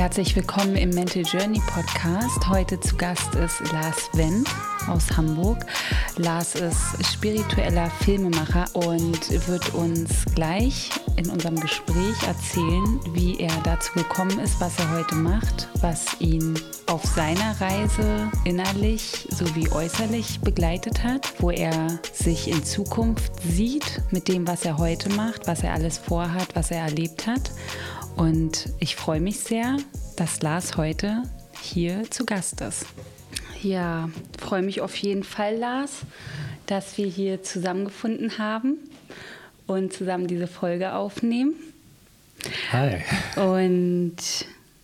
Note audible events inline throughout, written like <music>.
Herzlich willkommen im Mental Journey Podcast. Heute zu Gast ist Lars Wendt aus Hamburg. Lars ist spiritueller Filmemacher und wird uns gleich in unserem Gespräch erzählen, wie er dazu gekommen ist, was er heute macht, was ihn auf seiner Reise innerlich sowie äußerlich begleitet hat, wo er sich in Zukunft sieht mit dem, was er heute macht, was er alles vorhat, was er erlebt hat. Und ich freue mich sehr, dass Lars heute hier zu Gast ist. Ja, freue mich auf jeden Fall, Lars, dass wir hier zusammengefunden haben und zusammen diese Folge aufnehmen. Hi. Und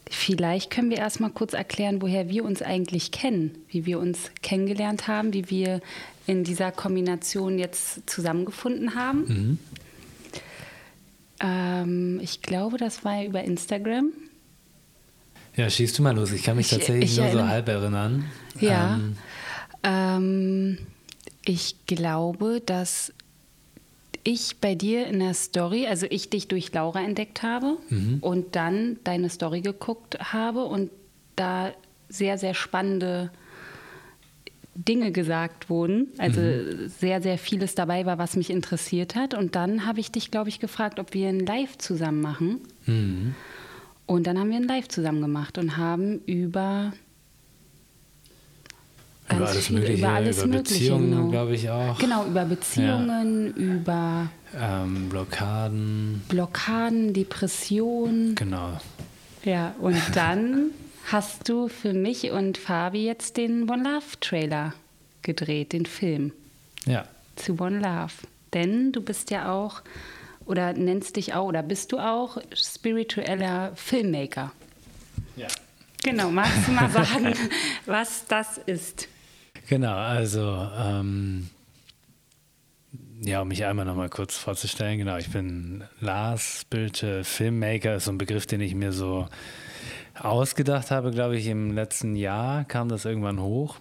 vielleicht können wir erstmal kurz erklären, woher wir uns eigentlich kennen, wie wir uns kennengelernt haben, wie wir in dieser Kombination jetzt zusammengefunden haben. Mhm. Ähm, ich glaube, das war über Instagram. Ja, schießt du mal los. Ich kann mich tatsächlich ich, nur so halb erinnern. Ja. Ähm. Ähm, ich glaube, dass ich bei dir in der Story, also ich dich durch Laura entdeckt habe mhm. und dann deine Story geguckt habe und da sehr, sehr spannende Dinge gesagt wurden. Also mhm. sehr, sehr vieles dabei war, was mich interessiert hat. Und dann habe ich dich, glaube ich, gefragt, ob wir ein Live zusammen machen. Mhm. Und dann haben wir ein Live zusammen gemacht und haben über über alles viel, Mögliche, über, alles über Mögliche, Beziehungen, genau. glaube ich auch. Genau, über Beziehungen, ja. über ähm, Blockaden. Blockaden, Depressionen. Genau. Ja, und dann <laughs> hast du für mich und Fabi jetzt den One Love Trailer gedreht, den Film. Ja. Zu One Love. Denn du bist ja auch, oder nennst dich auch, oder bist du auch spiritueller Filmmaker? Ja. Genau, magst du mal <laughs> sagen, was das ist? Genau, also ähm, ja, um mich einmal noch mal kurz vorzustellen, genau, ich bin Lars Bilte, Filmmaker, ist so ein Begriff, den ich mir so ausgedacht habe, glaube ich, im letzten Jahr kam das irgendwann hoch.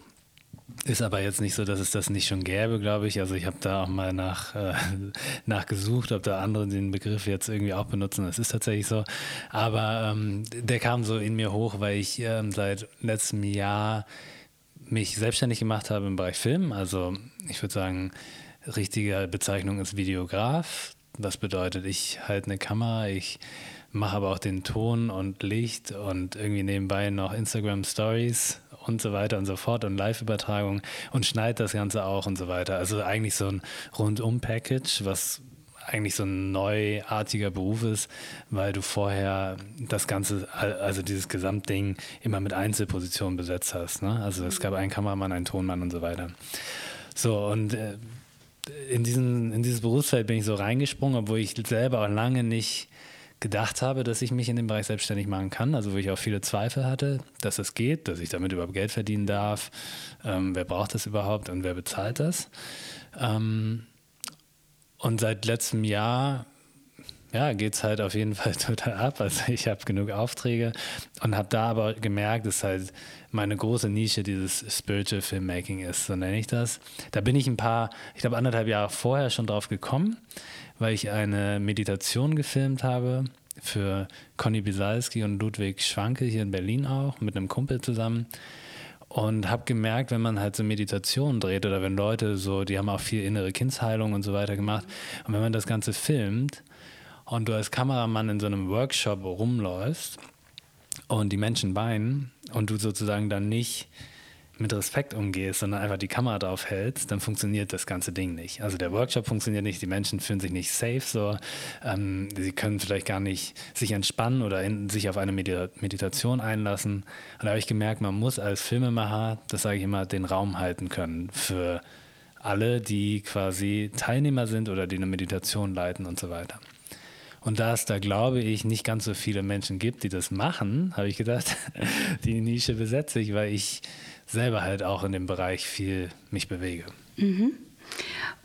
Ist aber jetzt nicht so, dass es das nicht schon gäbe, glaube ich. Also ich habe da auch mal nach, äh, <laughs> nachgesucht, ob da andere den Begriff jetzt irgendwie auch benutzen. Das ist tatsächlich so. Aber ähm, der kam so in mir hoch, weil ich ähm, seit letztem Jahr mich selbstständig gemacht habe im Bereich Film. Also ich würde sagen, richtige Bezeichnung ist Videograf. Das bedeutet, ich halte eine Kamera, ich mache aber auch den Ton und Licht und irgendwie nebenbei noch Instagram Stories und so weiter und so fort und Live-Übertragung und schneide das Ganze auch und so weiter. Also eigentlich so ein Rundum-Package, was eigentlich so ein neuartiger Beruf ist, weil du vorher das Ganze, also dieses Gesamtding immer mit Einzelpositionen besetzt hast. Ne? Also es gab einen Kameramann, einen Tonmann und so weiter. So, und äh, in, diesen, in dieses Berufsfeld bin ich so reingesprungen, obwohl ich selber auch lange nicht gedacht habe, dass ich mich in dem Bereich selbstständig machen kann, also wo ich auch viele Zweifel hatte, dass es geht, dass ich damit überhaupt Geld verdienen darf, ähm, wer braucht das überhaupt und wer bezahlt das. Ähm, und seit letztem Jahr ja, geht es halt auf jeden <laughs> Fall total ab. Also ich habe genug Aufträge und habe da aber gemerkt, dass halt meine große Nische dieses Spiritual Filmmaking ist, so nenne ich das. Da bin ich ein paar, ich glaube anderthalb Jahre vorher schon drauf gekommen weil ich eine Meditation gefilmt habe für Conny Bisalski und Ludwig Schwanke hier in Berlin auch, mit einem Kumpel zusammen. Und habe gemerkt, wenn man halt so Meditationen dreht oder wenn Leute so, die haben auch viel innere Kindsheilung und so weiter gemacht. Und wenn man das Ganze filmt und du als Kameramann in so einem Workshop rumläufst und die Menschen weinen und du sozusagen dann nicht mit Respekt umgehst, sondern einfach die Kamera drauf hältst, dann funktioniert das ganze Ding nicht. Also der Workshop funktioniert nicht, die Menschen fühlen sich nicht safe, so, ähm, sie können vielleicht gar nicht sich entspannen oder in, sich auf eine Meditation einlassen. Und da habe ich gemerkt, man muss als Filmemacher, das sage ich immer, den Raum halten können für alle, die quasi Teilnehmer sind oder die eine Meditation leiten und so weiter. Und da es da, glaube ich, nicht ganz so viele Menschen gibt, die das machen, habe ich gedacht, <laughs> die Nische besetze ich, weil ich selber halt auch in dem Bereich viel mich bewege. Mhm.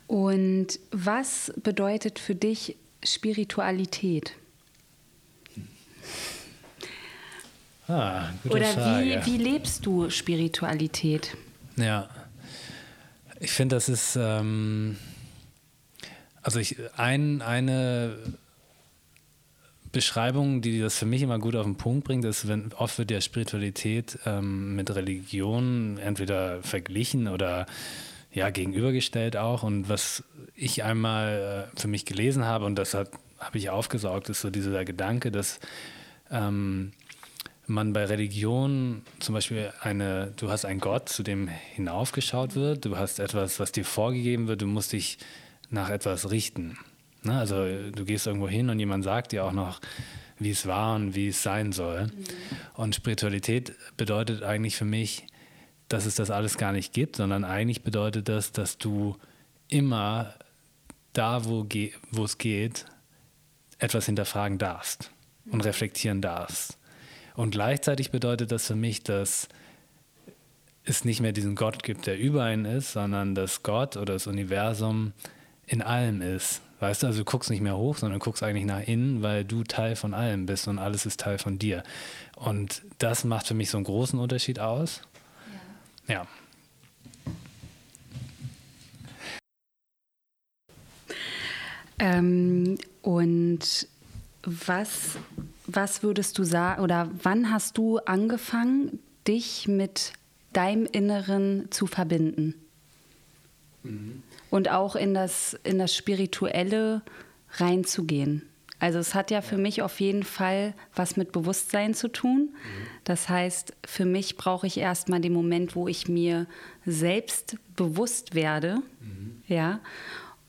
Und was bedeutet für dich Spiritualität? Ah, gute Oder Frage. Wie, wie lebst du Spiritualität? Ja, ich finde, das ist, ähm, also ich, ein, eine Beschreibung, die das für mich immer gut auf den Punkt bringt, ist, wenn oft wird ja Spiritualität ähm, mit Religion entweder verglichen oder ja gegenübergestellt auch. Und was ich einmal äh, für mich gelesen habe und das habe ich aufgesaugt, ist so dieser Gedanke, dass ähm, man bei Religion zum Beispiel eine, du hast einen Gott, zu dem hinaufgeschaut wird, du hast etwas, was dir vorgegeben wird, du musst dich nach etwas richten. Ne? Also du gehst irgendwo hin und jemand sagt dir auch noch, wie es war und wie es sein soll. Mhm. Und Spiritualität bedeutet eigentlich für mich, dass es das alles gar nicht gibt, sondern eigentlich bedeutet das, dass du immer da, wo, wo es geht, etwas hinterfragen darfst und mhm. reflektieren darfst. Und gleichzeitig bedeutet das für mich, dass es nicht mehr diesen Gott gibt, der über einen ist, sondern dass Gott oder das Universum in allem ist. Weißt du, also du guckst nicht mehr hoch, sondern guckst eigentlich nach innen, weil du Teil von allem bist und alles ist Teil von dir. Und das macht für mich so einen großen Unterschied aus. Ja. ja. Ähm, und was, was würdest du sagen, oder wann hast du angefangen, dich mit deinem Inneren zu verbinden? Mhm. Und auch in das, in das Spirituelle reinzugehen. Also es hat ja für mich auf jeden Fall was mit Bewusstsein zu tun. Mhm. Das heißt, für mich brauche ich erstmal den Moment, wo ich mir selbst bewusst werde. Mhm. Ja.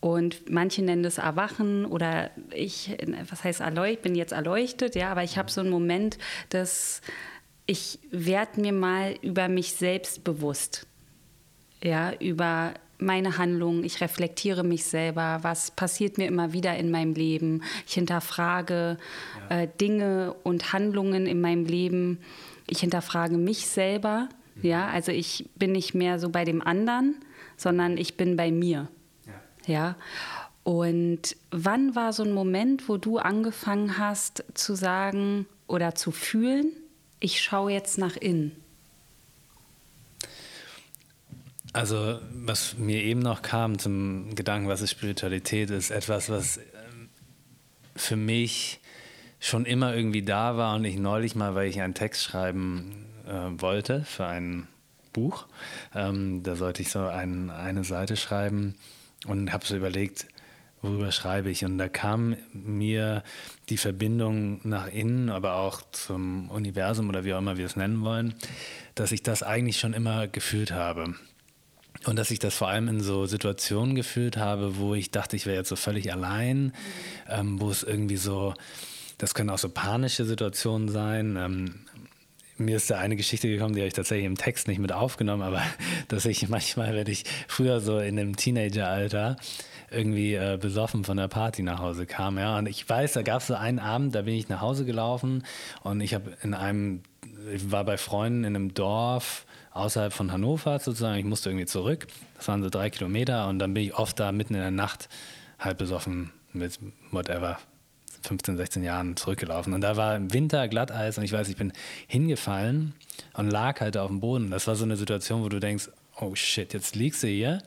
Und manche nennen das Erwachen oder ich, was heißt erleuchtet, bin jetzt erleuchtet, ja, aber ich habe so einen Moment, dass ich werde mir mal über mich selbst bewusst. Ja, über meine Handlungen, ich reflektiere mich selber, was passiert mir immer wieder in meinem Leben, ich hinterfrage ja. äh, Dinge und Handlungen in meinem Leben, ich hinterfrage mich selber, mhm. ja, also ich bin nicht mehr so bei dem anderen, sondern ich bin bei mir. Ja. Und wann war so ein Moment, wo du angefangen hast zu sagen oder zu fühlen, ich schaue jetzt nach innen? Also, was mir eben noch kam zum Gedanken, was ist Spiritualität, ist etwas, was ähm, für mich schon immer irgendwie da war und ich neulich mal, weil ich einen Text schreiben äh, wollte für ein Buch, ähm, da sollte ich so ein, eine Seite schreiben und habe so überlegt, worüber schreibe ich. Und da kam mir die Verbindung nach innen, aber auch zum Universum oder wie auch immer wir es nennen wollen, dass ich das eigentlich schon immer gefühlt habe. Und dass ich das vor allem in so Situationen gefühlt habe, wo ich dachte, ich wäre jetzt so völlig allein, ähm, wo es irgendwie so, das können auch so panische Situationen sein. Ähm, mir ist da eine Geschichte gekommen, die habe ich tatsächlich im Text nicht mit aufgenommen, aber <laughs> dass ich manchmal, wenn ich früher so in dem Teenageralter irgendwie äh, besoffen von der Party nach Hause kam, ja, und ich weiß, da gab es so einen Abend, da bin ich nach Hause gelaufen und ich habe in einem, ich war bei Freunden in einem Dorf außerhalb von Hannover sozusagen, ich musste irgendwie zurück, das waren so drei Kilometer und dann bin ich oft da mitten in der Nacht halb besoffen mit whatever, 15, 16 Jahren zurückgelaufen. Und da war im Winter Glatteis und ich weiß, ich bin hingefallen und lag halt auf dem Boden. Das war so eine Situation, wo du denkst, oh shit, jetzt liegst du hier.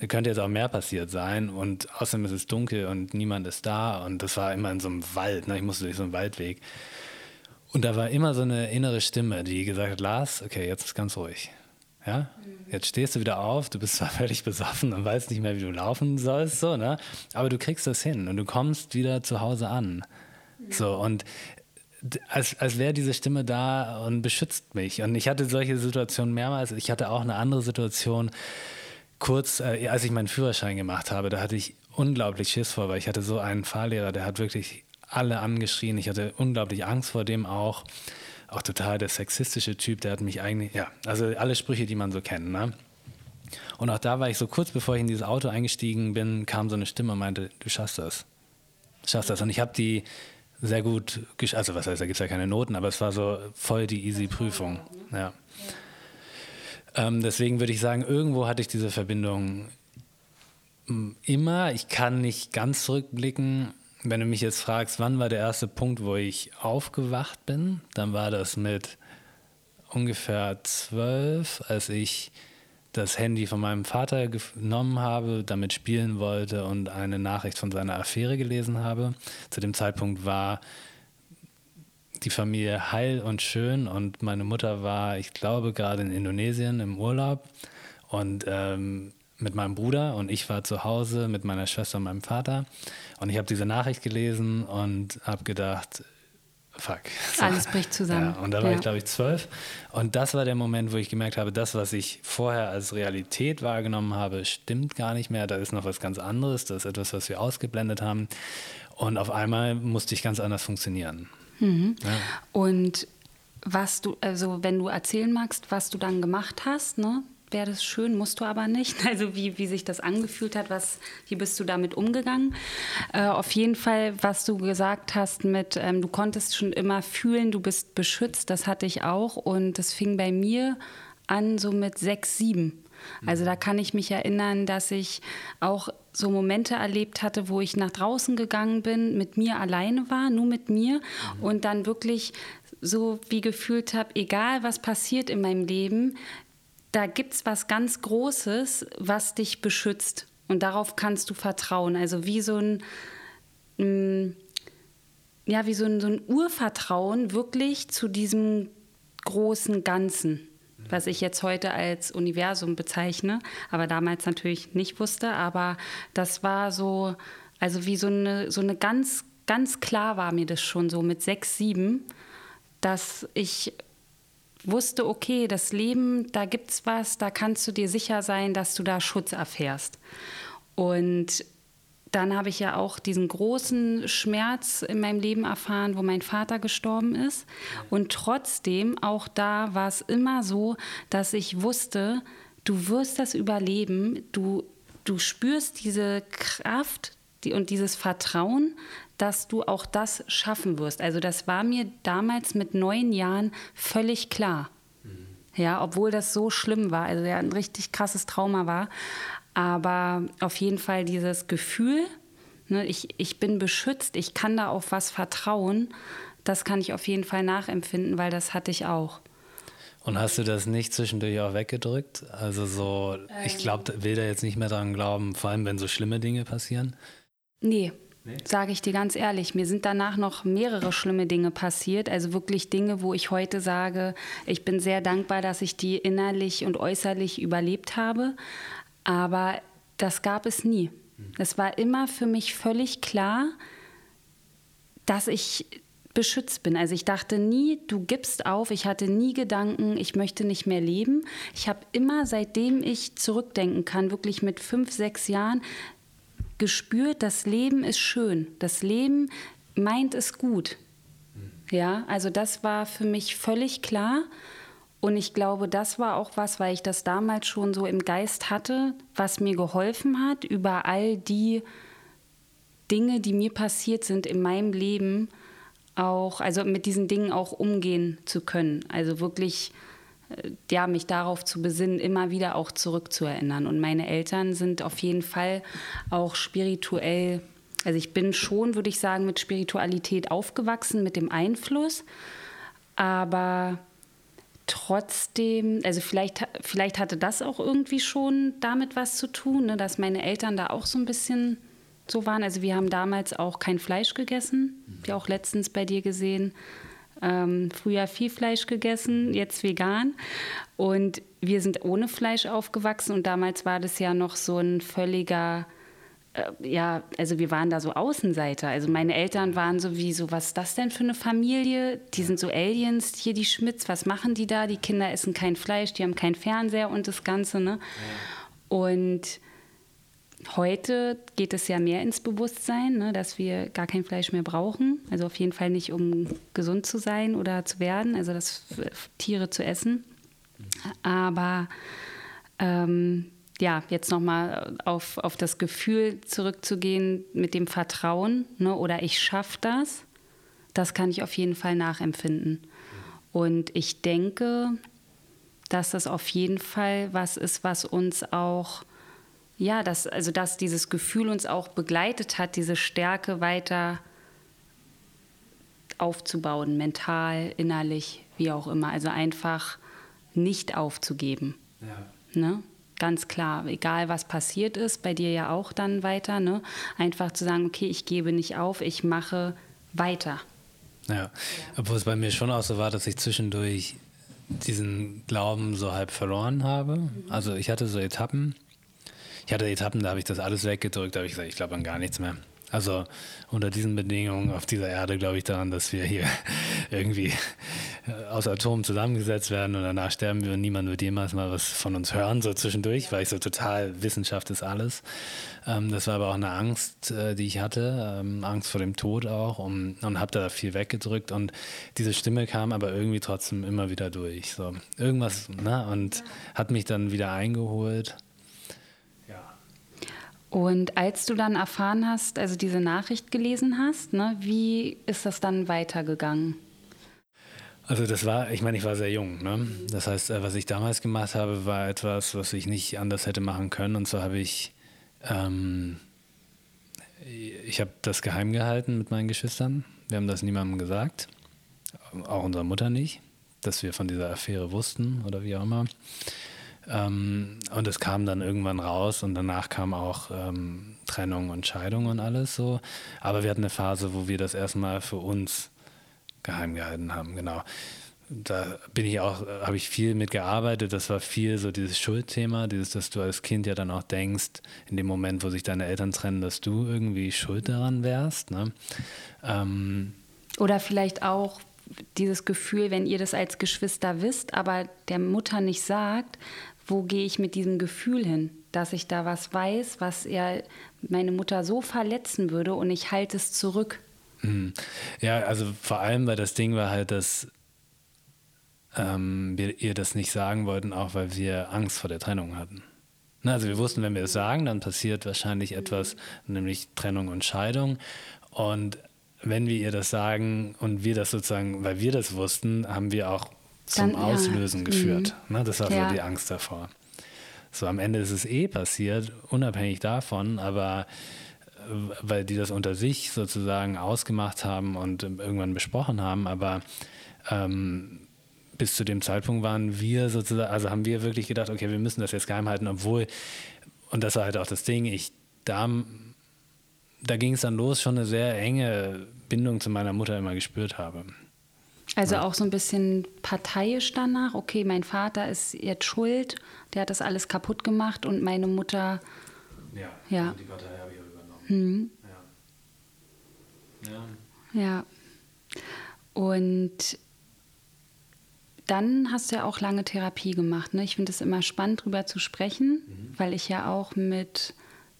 Mhm. Könnte jetzt auch mehr passiert sein und außerdem ist es dunkel und niemand ist da und das war immer in so einem Wald, ne? ich musste durch so einen Waldweg. Und da war immer so eine innere Stimme, die gesagt hat, Lars, okay, jetzt ist ganz ruhig. Ja? Mhm. Jetzt stehst du wieder auf, du bist zwar <laughs> völlig besoffen und weißt nicht mehr, wie du laufen sollst, so, ne? aber du kriegst das hin und du kommst wieder zu Hause an. Mhm. So, und als, als wäre diese Stimme da und beschützt mich. Und ich hatte solche Situationen mehrmals. Ich hatte auch eine andere Situation, kurz, äh, als ich meinen Führerschein gemacht habe, da hatte ich unglaublich Schiss vor, weil ich hatte so einen Fahrlehrer, der hat wirklich alle angeschrien. Ich hatte unglaublich Angst vor dem auch auch total der sexistische Typ, der hat mich eigentlich, ja, also alle Sprüche, die man so kennt, ne? Und auch da war ich so kurz bevor ich in dieses Auto eingestiegen bin, kam so eine Stimme und meinte, du schaffst das. Du schaffst das. Und ich habe die sehr gut, also was heißt, da gibt es ja keine Noten, aber es war so voll die easy Prüfung. Ja. Ähm, deswegen würde ich sagen, irgendwo hatte ich diese Verbindung immer. Ich kann nicht ganz zurückblicken, wenn du mich jetzt fragst, wann war der erste Punkt, wo ich aufgewacht bin, dann war das mit ungefähr zwölf, als ich das Handy von meinem Vater genommen habe, damit spielen wollte und eine Nachricht von seiner Affäre gelesen habe. Zu dem Zeitpunkt war die Familie heil und schön und meine Mutter war, ich glaube, gerade in Indonesien im Urlaub und ähm, mit meinem Bruder und ich war zu Hause mit meiner Schwester und meinem Vater und ich habe diese Nachricht gelesen und habe gedacht, fuck. <laughs> Alles bricht zusammen. Ja, und da war ja. ich, glaube ich, zwölf. Und das war der Moment, wo ich gemerkt habe, das, was ich vorher als Realität wahrgenommen habe, stimmt gar nicht mehr. Da ist noch was ganz anderes. Das ist etwas, was wir ausgeblendet haben. Und auf einmal musste ich ganz anders funktionieren. Mhm. Ja. Und was du, also wenn du erzählen magst, was du dann gemacht hast, ne? Wäre das schön, musst du aber nicht. <laughs> Also wie, wie sich das angefühlt hat, was, wie bist du damit umgegangen? Äh, auf jeden Fall, was du gesagt hast mit, ähm, du konntest schon immer fühlen, du bist beschützt, das hatte ich auch und das fing bei mir an so mit sechs, sieben. Also da kann ich mich erinnern, dass ich auch so Momente erlebt hatte, wo ich nach draußen gegangen bin, mit mir alleine war, nur mit mir mhm. und dann wirklich so wie gefühlt habe, egal was passiert in meinem Leben, da gibt es was ganz Großes, was dich beschützt. Und darauf kannst du vertrauen. Also wie so ein, mm, ja, wie so ein, so ein Urvertrauen wirklich zu diesem großen Ganzen, was ich jetzt heute als Universum bezeichne, aber damals natürlich nicht wusste. Aber das war so, also wie so eine, so eine ganz, ganz klar war mir das schon so mit sechs, sieben, dass ich wusste, okay, das Leben, da gibt es was, da kannst du dir sicher sein, dass du da Schutz erfährst. Und dann habe ich ja auch diesen großen Schmerz in meinem Leben erfahren, wo mein Vater gestorben ist. Und trotzdem, auch da war es immer so, dass ich wusste, du wirst das überleben, du, du spürst diese Kraft die, und dieses Vertrauen, dass du auch das schaffen wirst. Also das war mir damals mit neun Jahren völlig klar. Mhm. Ja, obwohl das so schlimm war, also ja ein richtig krasses Trauma war. Aber auf jeden Fall dieses Gefühl, ne, ich, ich bin beschützt, ich kann da auf was vertrauen, das kann ich auf jeden Fall nachempfinden, weil das hatte ich auch. Und hast du das nicht zwischendurch auch weggedrückt? Also so, ich ähm. glaube, will da jetzt nicht mehr dran glauben, vor allem wenn so schlimme Dinge passieren? Nee, Nee. Sage ich dir ganz ehrlich, mir sind danach noch mehrere schlimme Dinge passiert. Also wirklich Dinge, wo ich heute sage, ich bin sehr dankbar, dass ich die innerlich und äußerlich überlebt habe. Aber das gab es nie. Hm. Es war immer für mich völlig klar, dass ich beschützt bin. Also ich dachte nie, du gibst auf. Ich hatte nie Gedanken, ich möchte nicht mehr leben. Ich habe immer, seitdem ich zurückdenken kann, wirklich mit fünf, sechs Jahren, gespürt, das Leben ist schön. Das Leben meint es gut. Ja, also das war für mich völlig klar. Und ich glaube, das war auch was, weil ich das damals schon so im Geist hatte, was mir geholfen hat, über all die Dinge, die mir passiert sind in meinem Leben, auch, also mit diesen Dingen auch umgehen zu können. Also wirklich ja, mich darauf zu besinnen, immer wieder auch zurückzuerinnern. Und meine Eltern sind auf jeden Fall auch spirituell, also ich bin schon, würde ich sagen, mit Spiritualität aufgewachsen, mit dem Einfluss, aber trotzdem, also vielleicht, vielleicht hatte das auch irgendwie schon damit was zu tun, ne, dass meine Eltern da auch so ein bisschen so waren. Also wir haben damals auch kein Fleisch gegessen, wie auch letztens bei dir gesehen. Ähm, früher viel Fleisch gegessen, jetzt vegan. Und wir sind ohne Fleisch aufgewachsen und damals war das ja noch so ein völliger, äh, ja, also wir waren da so Außenseiter. Also meine Eltern waren so wie so, was ist das denn für eine Familie? Die sind so Aliens, hier die Schmitz, was machen die da? Die Kinder essen kein Fleisch, die haben keinen Fernseher und das Ganze, ne? Ja. Und Heute geht es ja mehr ins Bewusstsein, ne, dass wir gar kein Fleisch mehr brauchen. Also auf jeden Fall nicht, um gesund zu sein oder zu werden, also das Tiere zu essen. Aber ähm, ja, jetzt nochmal auf, auf das Gefühl zurückzugehen mit dem Vertrauen ne, oder ich schaffe das, das kann ich auf jeden Fall nachempfinden. Und ich denke, dass das auf jeden Fall was ist, was uns auch ja, dass, also dass dieses Gefühl uns auch begleitet hat, diese Stärke weiter aufzubauen, mental, innerlich, wie auch immer. Also einfach nicht aufzugeben. Ja. Ne? ganz klar, egal was passiert ist, bei dir ja auch dann weiter, ne? einfach zu sagen, okay, ich gebe nicht auf, ich mache weiter. Ja, obwohl es bei mir schon auch so war, dass ich zwischendurch diesen Glauben so halb verloren habe. Also ich hatte so Etappen. Ich hatte Etappen, da habe ich das alles weggedrückt, da habe ich gesagt, ich glaube an gar nichts mehr. Also unter diesen Bedingungen auf dieser Erde glaube ich daran, dass wir hier <laughs> irgendwie aus Atomen zusammengesetzt werden und danach sterben wir und niemand wird jemals mal was von uns hören, so zwischendurch, weil ich so total, Wissenschaft ist alles. Ähm, das war aber auch eine Angst, äh, die ich hatte, ähm, Angst vor dem Tod auch und, und habe da viel weggedrückt und diese Stimme kam aber irgendwie trotzdem immer wieder durch. So irgendwas, ne? Und hat mich dann wieder eingeholt und als du dann erfahren hast, also diese Nachricht gelesen hast, ne, wie ist das dann weitergegangen? Also das war, ich meine, ich war sehr jung. Ne? Das heißt, äh, was ich damals gemacht habe, war etwas, was ich nicht anders hätte machen können. Und so habe ich, ähm, ich habe das geheim gehalten mit meinen Geschwistern. Wir haben das niemandem gesagt, auch unserer Mutter nicht, dass wir von dieser Affäre wussten oder wie auch immer. Ähm, und es kam dann irgendwann raus und danach kam auch ähm, Trennung und Scheidung und alles so. Aber wir hatten eine Phase, wo wir das erstmal für uns geheim gehalten haben, genau. Da bin ich auch, habe ich viel mitgearbeitet. Das war viel so dieses Schuldthema, dieses, dass du als Kind ja dann auch denkst, in dem Moment, wo sich deine Eltern trennen, dass du irgendwie schuld daran wärst. Ne? Ähm, Oder vielleicht auch, dieses Gefühl, wenn ihr das als Geschwister wisst, aber der Mutter nicht sagt, wo gehe ich mit diesem Gefühl hin, dass ich da was weiß, was ja meine Mutter so verletzen würde und ich halte es zurück. Mhm. Ja, also vor allem, weil das Ding war halt, dass ähm, wir ihr das nicht sagen wollten, auch weil wir Angst vor der Trennung hatten. Na, also wir wussten, wenn wir es sagen, dann passiert wahrscheinlich etwas, nämlich Trennung und Scheidung. Und wenn wir ihr das sagen und wir das sozusagen, weil wir das wussten, haben wir auch zum Dann, Auslösen ja. geführt. Mhm. Ne, das war ja. so die Angst davor. So am Ende ist es eh passiert, unabhängig davon, aber äh, weil die das unter sich sozusagen ausgemacht haben und irgendwann besprochen haben, aber ähm, bis zu dem Zeitpunkt waren wir sozusagen, also haben wir wirklich gedacht, okay, wir müssen das jetzt geheim halten, obwohl, und das war halt auch das Ding, ich da, da ging es dann los, schon eine sehr enge Bindung zu meiner Mutter immer gespürt habe. Also auch so ein bisschen parteiisch danach. Okay, mein Vater ist jetzt schuld, der hat das alles kaputt gemacht und meine Mutter. Ja, ja. Die Partei habe ich auch übernommen. Hm. Ja. ja. Ja. Und dann hast du ja auch lange Therapie gemacht. Ne? Ich finde es immer spannend, darüber zu sprechen, mhm. weil ich ja auch mit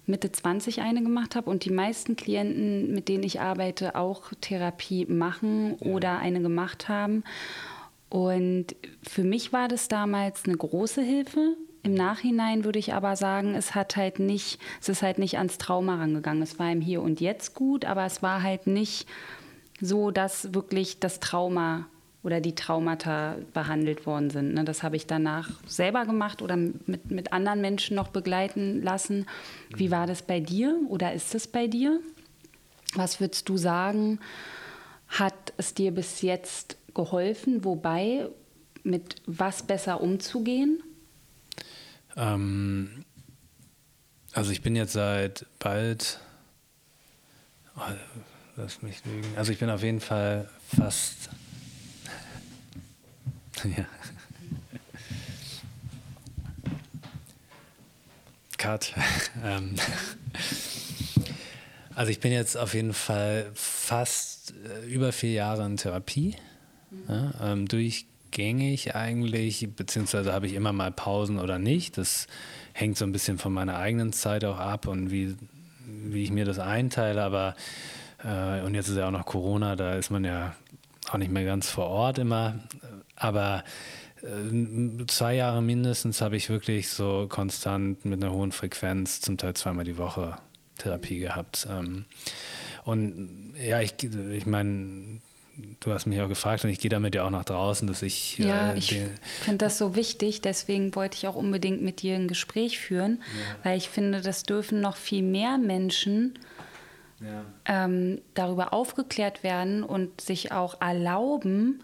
Mitte 20 eine gemacht habe und die meisten Klienten, mit denen ich arbeite, auch Therapie machen ja. oder eine gemacht haben. Und für mich war das damals eine große Hilfe. Im Nachhinein würde ich aber sagen, es hat halt nicht, es ist halt nicht ans Trauma rangegangen. Es war im Hier und Jetzt gut, aber es war halt nicht so, dass wirklich das Trauma oder die Traumata behandelt worden sind. Ne? Das habe ich danach selber gemacht oder mit, mit anderen Menschen noch begleiten lassen. Wie war das bei dir oder ist es bei dir? Was würdest du sagen, hat es dir bis jetzt geholfen? Wobei, mit was besser umzugehen? Ähm, also ich bin jetzt seit bald, oh, lass mich lügen, also ich bin auf jeden Fall fast <laughs> ja. Cut. <laughs> Ähm, also ich bin jetzt auf jeden Fall fast äh, über vier Jahre in Therapie. Ja, ähm, durchgängig eigentlich, beziehungsweise habe ich immer mal Pausen oder nicht. Das hängt so ein bisschen von meiner eigenen Zeit auch ab und wie, wie ich mir das einteile. Aber äh, und jetzt ist ja auch noch Corona, da ist man ja auch nicht mehr ganz vor Ort immer. Aber äh, zwei Jahre mindestens habe ich wirklich so konstant mit einer hohen Frequenz, zum Teil zweimal die Woche Therapie gehabt. Ähm, und ja, ich, ich meine, du hast mich auch gefragt und ich gehe damit ja auch nach draußen, dass ich. Ja, äh, ich finde das so wichtig, deswegen wollte ich auch unbedingt mit dir ein Gespräch führen, ja. weil ich finde, das dürfen noch viel mehr Menschen ja. ähm, darüber aufgeklärt werden und sich auch erlauben,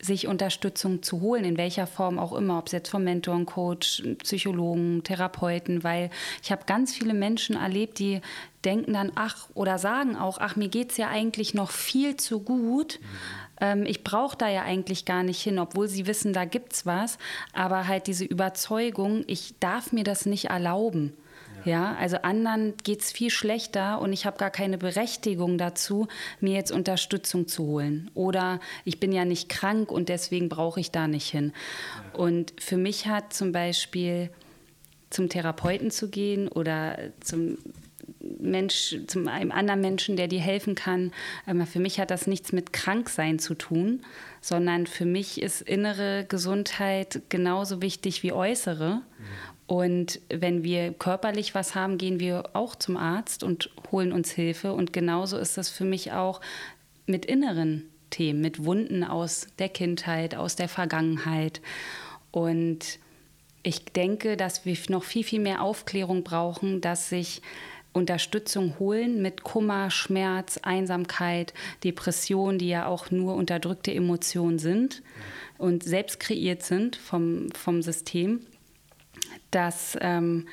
sich Unterstützung zu holen, in welcher Form auch immer, ob es jetzt vom Mentor, Coach, Psychologen, Therapeuten, weil ich habe ganz viele Menschen erlebt, die denken dann, ach, oder sagen auch, ach, mir geht es ja eigentlich noch viel zu gut. Ähm, ich brauche da ja eigentlich gar nicht hin, obwohl sie wissen, da gibt es was. Aber halt diese Überzeugung, ich darf mir das nicht erlauben. Ja, also anderen geht es viel schlechter und ich habe gar keine Berechtigung dazu, mir jetzt Unterstützung zu holen. Oder ich bin ja nicht krank und deswegen brauche ich da nicht hin. Und für mich hat zum Beispiel zum Therapeuten zu gehen oder zum Mensch, zum einem anderen Menschen, der dir helfen kann. Ähm, für mich hat das nichts mit Kranksein zu tun, sondern für mich ist innere Gesundheit genauso wichtig wie äußere. Mhm. Und wenn wir körperlich was haben, gehen wir auch zum Arzt und holen uns Hilfe. Und genauso ist das für mich auch mit inneren Themen, mit Wunden aus der Kindheit, aus der Vergangenheit. Und ich denke, dass wir noch viel, viel mehr Aufklärung brauchen, dass sich Unterstützung holen mit Kummer, Schmerz, Einsamkeit, Depression, die ja auch nur unterdrückte Emotionen sind und selbst kreiert sind vom, vom System dass, ähm,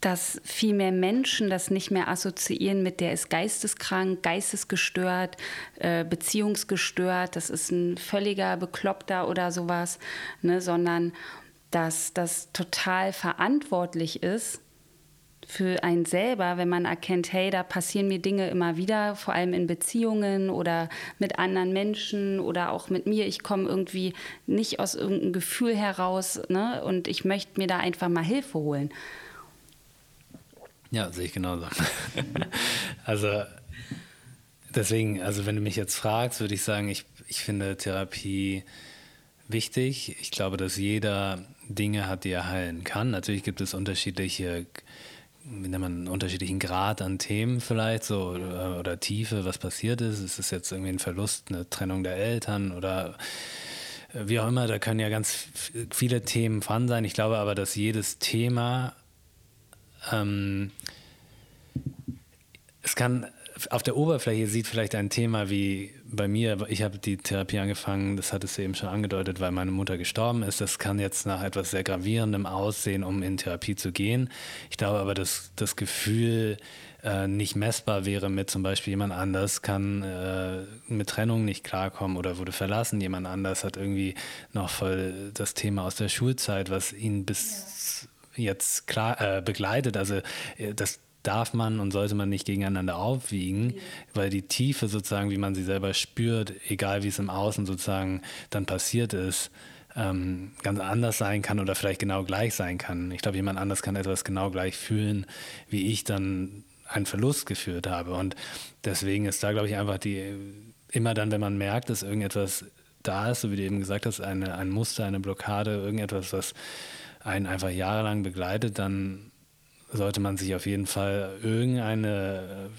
dass viel mehr Menschen das nicht mehr assoziieren mit der ist geisteskrank, geistesgestört, äh, beziehungsgestört, das ist ein völliger Bekloppter oder sowas, ne, sondern dass das total verantwortlich ist, für einen selber, wenn man erkennt, hey, da passieren mir Dinge immer wieder, vor allem in Beziehungen oder mit anderen Menschen oder auch mit mir. Ich komme irgendwie nicht aus irgendeinem Gefühl heraus ne? und ich möchte mir da einfach mal Hilfe holen. Ja, sehe ich genauso. <laughs> also deswegen, also wenn du mich jetzt fragst, würde ich sagen, ich, ich finde Therapie wichtig. Ich glaube, dass jeder Dinge hat, die er heilen kann. Natürlich gibt es unterschiedliche wie nennt man, einen unterschiedlichen Grad an Themen vielleicht so oder, oder, Tiefe, was passiert ist. Ist es jetzt irgendwie ein Verlust, eine Trennung der Eltern oder äh, wie auch immer, da können ja ganz viele Themen dran sein. Ich glaube aber, dass jedes Thema ähm, es kann auf der Oberfläche sieht vielleicht ein Thema wie bei mir, ich habe die Therapie angefangen, das hattest du eben schon angedeutet, weil meine Mutter gestorben ist. Das kann jetzt nach etwas sehr Gravierendem aussehen, um in Therapie zu gehen. Ich glaube aber, dass das Gefühl äh, nicht messbar wäre mit zum Beispiel jemand anders, kann äh, mit Trennung nicht klarkommen oder wurde verlassen. Jemand anders hat irgendwie noch voll das Thema aus der Schulzeit, was ihn bis ja. jetzt klar äh, begleitet. Also äh, das darf man und sollte man nicht gegeneinander aufwiegen, ja. weil die Tiefe sozusagen, wie man sie selber spürt, egal wie es im Außen sozusagen dann passiert ist, ähm, ganz anders sein kann oder vielleicht genau gleich sein kann. Ich glaube, jemand anders kann etwas genau gleich fühlen, wie ich dann einen Verlust geführt habe. Und deswegen ist da, glaube ich, einfach die, immer dann, wenn man merkt, dass irgendetwas da ist, so wie du eben gesagt hast, eine, ein Muster, eine Blockade, irgendetwas, was einen einfach jahrelang begleitet, dann sollte man sich auf jeden Fall irgendeine,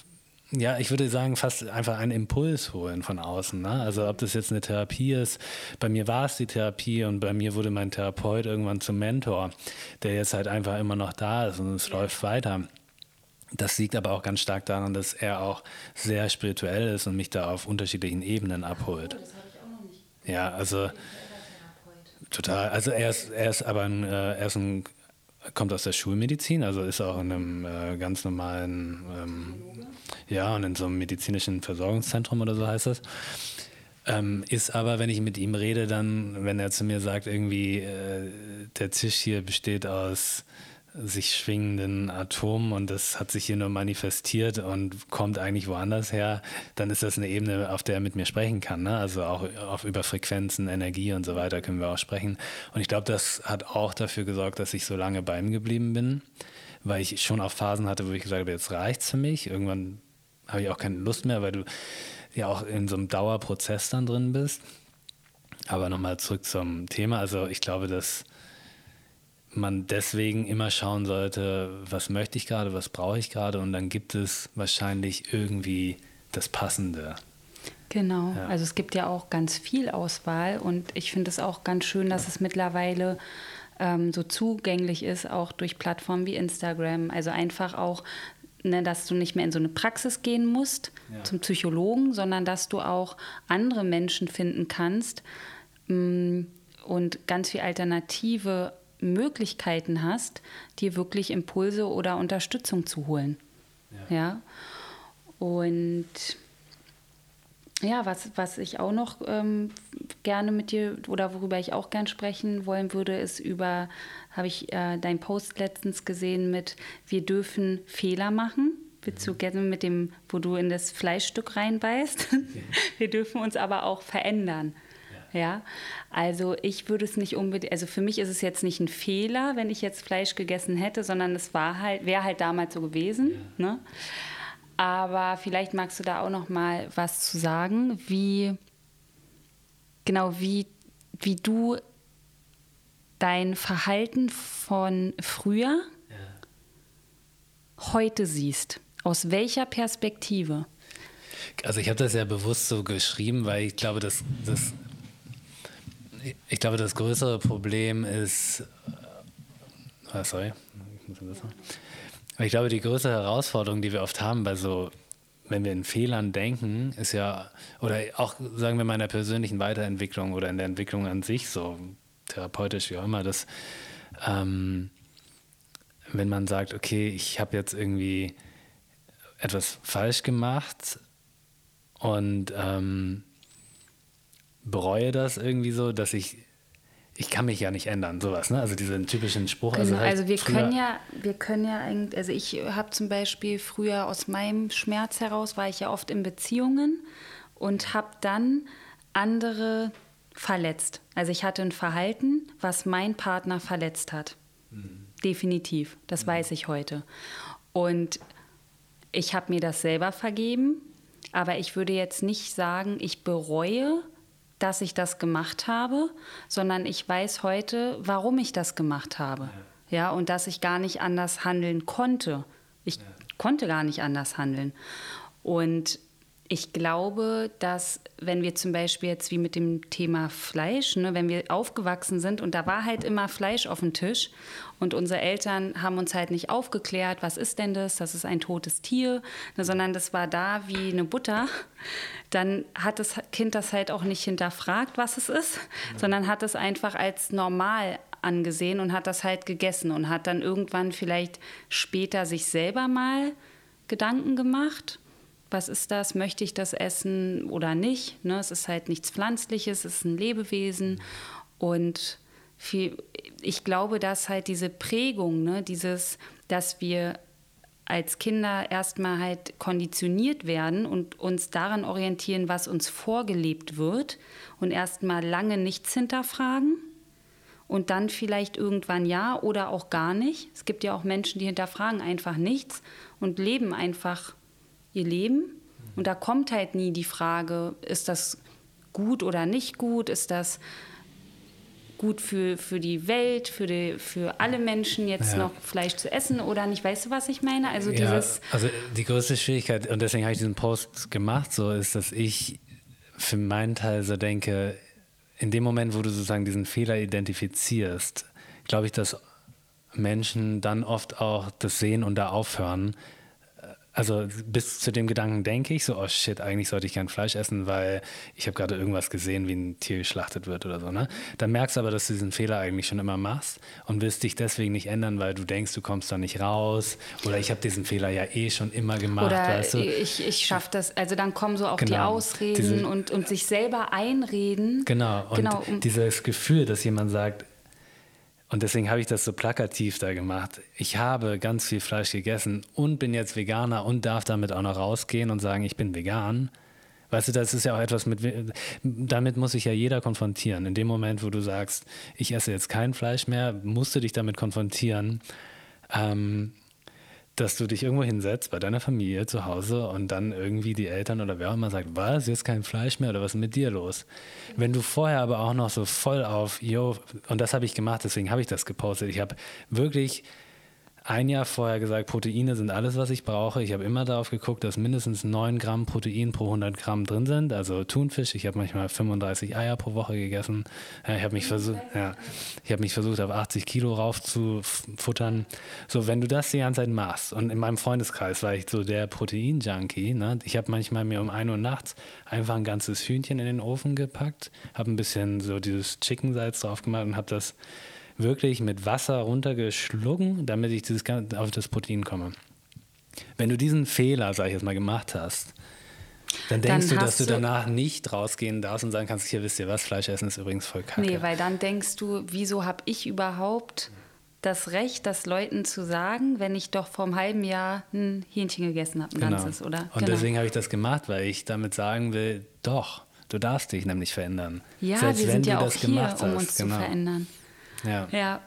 ja, ich würde sagen, fast einfach einen Impuls holen von außen. Ne? Also ob das jetzt eine Therapie ist, bei mir war es die Therapie und bei mir wurde mein Therapeut irgendwann zum Mentor, der jetzt halt einfach immer noch da ist und es läuft weiter. Das liegt aber auch ganz stark daran, dass er auch sehr spirituell ist und mich da auf unterschiedlichen Ebenen abholt. Oh, das habe ich auch noch nicht. Ja, also total. Also er ist, er ist aber ein, äh, er ist ein kommt aus der Schulmedizin, also ist auch in einem äh, ganz normalen, ähm, ja, und in so einem medizinischen Versorgungszentrum oder so heißt das. Ähm, ist aber, wenn ich mit ihm rede, dann, wenn er zu mir sagt, irgendwie, äh, der Tisch hier besteht aus sich schwingenden Atomen und das hat sich hier nur manifestiert und kommt eigentlich woanders her, dann ist das eine Ebene, auf der er mit mir sprechen kann. Ne? Also auch auf über Frequenzen, Energie und so weiter können wir auch sprechen. Und ich glaube, das hat auch dafür gesorgt, dass ich so lange bei ihm geblieben bin, weil ich schon auch Phasen hatte, wo ich gesagt habe, jetzt reicht's für mich. Irgendwann habe ich auch keine Lust mehr, weil du ja auch in so einem Dauerprozess dann drin bist. Aber nochmal zurück zum Thema. Also ich glaube, dass man deswegen immer schauen sollte, was möchte ich gerade, was brauche ich gerade und dann gibt es wahrscheinlich irgendwie das Passende. Genau, ja. also es gibt ja auch ganz viel Auswahl und ich finde es auch ganz schön, dass es mittlerweile ähm, so zugänglich ist, auch durch Plattformen wie Instagram. Also einfach auch, ne, dass du nicht mehr in so eine Praxis gehen musst ja. zum Psychologen, sondern dass du auch andere Menschen finden kannst, mh, und ganz viele alternative Möglichkeiten hast, dir wirklich Impulse oder Unterstützung zu holen. Ja. ja? Und ja, was, was ich auch noch ähm, gerne mit dir oder worüber ich auch gern sprechen wollen würde, ist über, habe ich äh, dein Post letztens gesehen mit, wir dürfen Fehler machen. Du gerne mit dem, wo du in das Fleischstück reinbeißt? <laughs> wir dürfen uns aber auch verändern. Ja, also ich würde es nicht unbedingt, also für mich ist es jetzt nicht ein Fehler, wenn ich jetzt Fleisch gegessen hätte, sondern es war halt, wäre halt damals so gewesen. Ja. Ne? Aber vielleicht magst du da auch noch mal was zu sagen, wie genau wie, wie du dein Verhalten von früher ja. heute siehst. Aus welcher Perspektive? Also ich habe das ja bewusst so geschrieben, weil ich glaube, dass das ich glaube, das größere Problem ist, äh, sorry, ich muss besser. Ich glaube, die größte Herausforderung, die wir oft haben bei so, wenn wir in Fehlern denken, ist ja, oder auch, sagen wir mal, in der persönlichen Weiterentwicklung oder in der Entwicklung an sich, so therapeutisch wie auch immer, dass, ähm, wenn man sagt, okay, ich habe jetzt irgendwie etwas falsch gemacht und ähm, bereue das irgendwie so, dass ich ich kann mich ja nicht ändern, sowas, ne? Also diesen typischen Spruch. Also genau, also, halt also wir können ja, wir können ja eigentlich, also ich habe zum Beispiel früher aus meinem Schmerz heraus, war ich ja oft in Beziehungen und habe dann andere verletzt. Also ich hatte ein Verhalten, was mein Partner verletzt hat. Mhm. Definitiv, das mhm. weiß ich heute. Und ich habe mir das selber vergeben, aber ich würde jetzt nicht sagen, ich bereue, dass ich das gemacht habe, sondern ich weiß heute, warum ich das gemacht habe. Ja, und dass ich gar nicht anders handeln konnte. Ich ja. konnte gar nicht anders handeln. Und ich glaube, dass wenn wir zum Beispiel jetzt wie mit dem Thema Fleisch, ne, wenn wir aufgewachsen sind und da war halt immer Fleisch auf dem Tisch und unsere Eltern haben uns halt nicht aufgeklärt, was ist denn das, das ist ein totes Tier, ne, sondern das war da wie eine Butter, dann hat das Kind das halt auch nicht hinterfragt, was es ist, ja. sondern hat es einfach als normal angesehen und hat das halt gegessen und hat dann irgendwann vielleicht später sich selber mal Gedanken gemacht was ist das, möchte ich das essen oder nicht. Ne? Es ist halt nichts Pflanzliches, es ist ein Lebewesen. Und viel, ich glaube, dass halt diese Prägung, ne, dieses, dass wir als Kinder erstmal halt konditioniert werden und uns daran orientieren, was uns vorgelebt wird und erstmal lange nichts hinterfragen und dann vielleicht irgendwann ja oder auch gar nicht. Es gibt ja auch Menschen, die hinterfragen einfach nichts und leben einfach ihr Leben. Und da kommt halt nie die Frage, ist das gut oder nicht gut? Ist das gut für, für die Welt, für, die, für alle Menschen jetzt ja. noch Fleisch zu essen oder nicht? Weißt du, was ich meine? Also, ja, dieses also die größte Schwierigkeit, und deswegen habe ich diesen Post gemacht, so ist, dass ich für meinen Teil so denke, in dem Moment, wo du sozusagen diesen Fehler identifizierst, glaube ich, dass Menschen dann oft auch das sehen und da aufhören, also bis zu dem Gedanken denke ich so, oh shit, eigentlich sollte ich kein Fleisch essen, weil ich habe gerade irgendwas gesehen, wie ein Tier geschlachtet wird oder so. Ne? Dann merkst du aber, dass du diesen Fehler eigentlich schon immer machst und willst dich deswegen nicht ändern, weil du denkst, du kommst da nicht raus. Oder ich habe diesen Fehler ja eh schon immer gemacht. Oder weißt du? ich, ich schaffe das. Also dann kommen so auch genau. die Ausreden Diese, und, und sich selber einreden. Genau, und genau. dieses Gefühl, dass jemand sagt, und deswegen habe ich das so plakativ da gemacht. Ich habe ganz viel Fleisch gegessen und bin jetzt Veganer und darf damit auch noch rausgehen und sagen, ich bin vegan. Weißt du, das ist ja auch etwas mit, damit muss sich ja jeder konfrontieren. In dem Moment, wo du sagst, ich esse jetzt kein Fleisch mehr, musst du dich damit konfrontieren. Ähm, dass du dich irgendwo hinsetzt bei deiner Familie zu Hause und dann irgendwie die Eltern oder wer auch immer sagt, was, jetzt kein Fleisch mehr oder was ist mit dir los? Wenn du vorher aber auch noch so voll auf, yo, und das habe ich gemacht, deswegen habe ich das gepostet. Ich habe wirklich ein Jahr vorher gesagt, Proteine sind alles, was ich brauche. Ich habe immer darauf geguckt, dass mindestens 9 Gramm Protein pro 100 Gramm drin sind. Also Thunfisch. Ich habe manchmal 35 Eier pro Woche gegessen. Ich habe mich, versuch, ja, hab mich versucht, auf 80 Kilo raufzufuttern. So, wenn du das die ganze Zeit machst und in meinem Freundeskreis war ich so der Protein-Junkie. Ne? Ich habe manchmal mir um 1 Uhr nachts einfach ein ganzes Hühnchen in den Ofen gepackt, habe ein bisschen so dieses Chicken-Salz drauf gemacht und habe das wirklich mit Wasser runtergeschlucken, damit ich dieses, auf das Protein komme. Wenn du diesen Fehler, sag ich jetzt mal, gemacht hast, dann denkst dann du, dass du danach nicht rausgehen darfst und sagen kannst, hier wisst ihr was, Fleisch essen ist übrigens voll kacke. Nee, weil dann denkst du, wieso habe ich überhaupt das Recht, das Leuten zu sagen, wenn ich doch vor einem halben Jahr ein Hähnchen gegessen habe, ein genau. ganzes, oder? Und genau. deswegen habe ich das gemacht, weil ich damit sagen will, doch, du darfst dich nämlich verändern. Ja, Selbst wir sind ja auch hier, um uns genau. zu verändern. Ja. ja.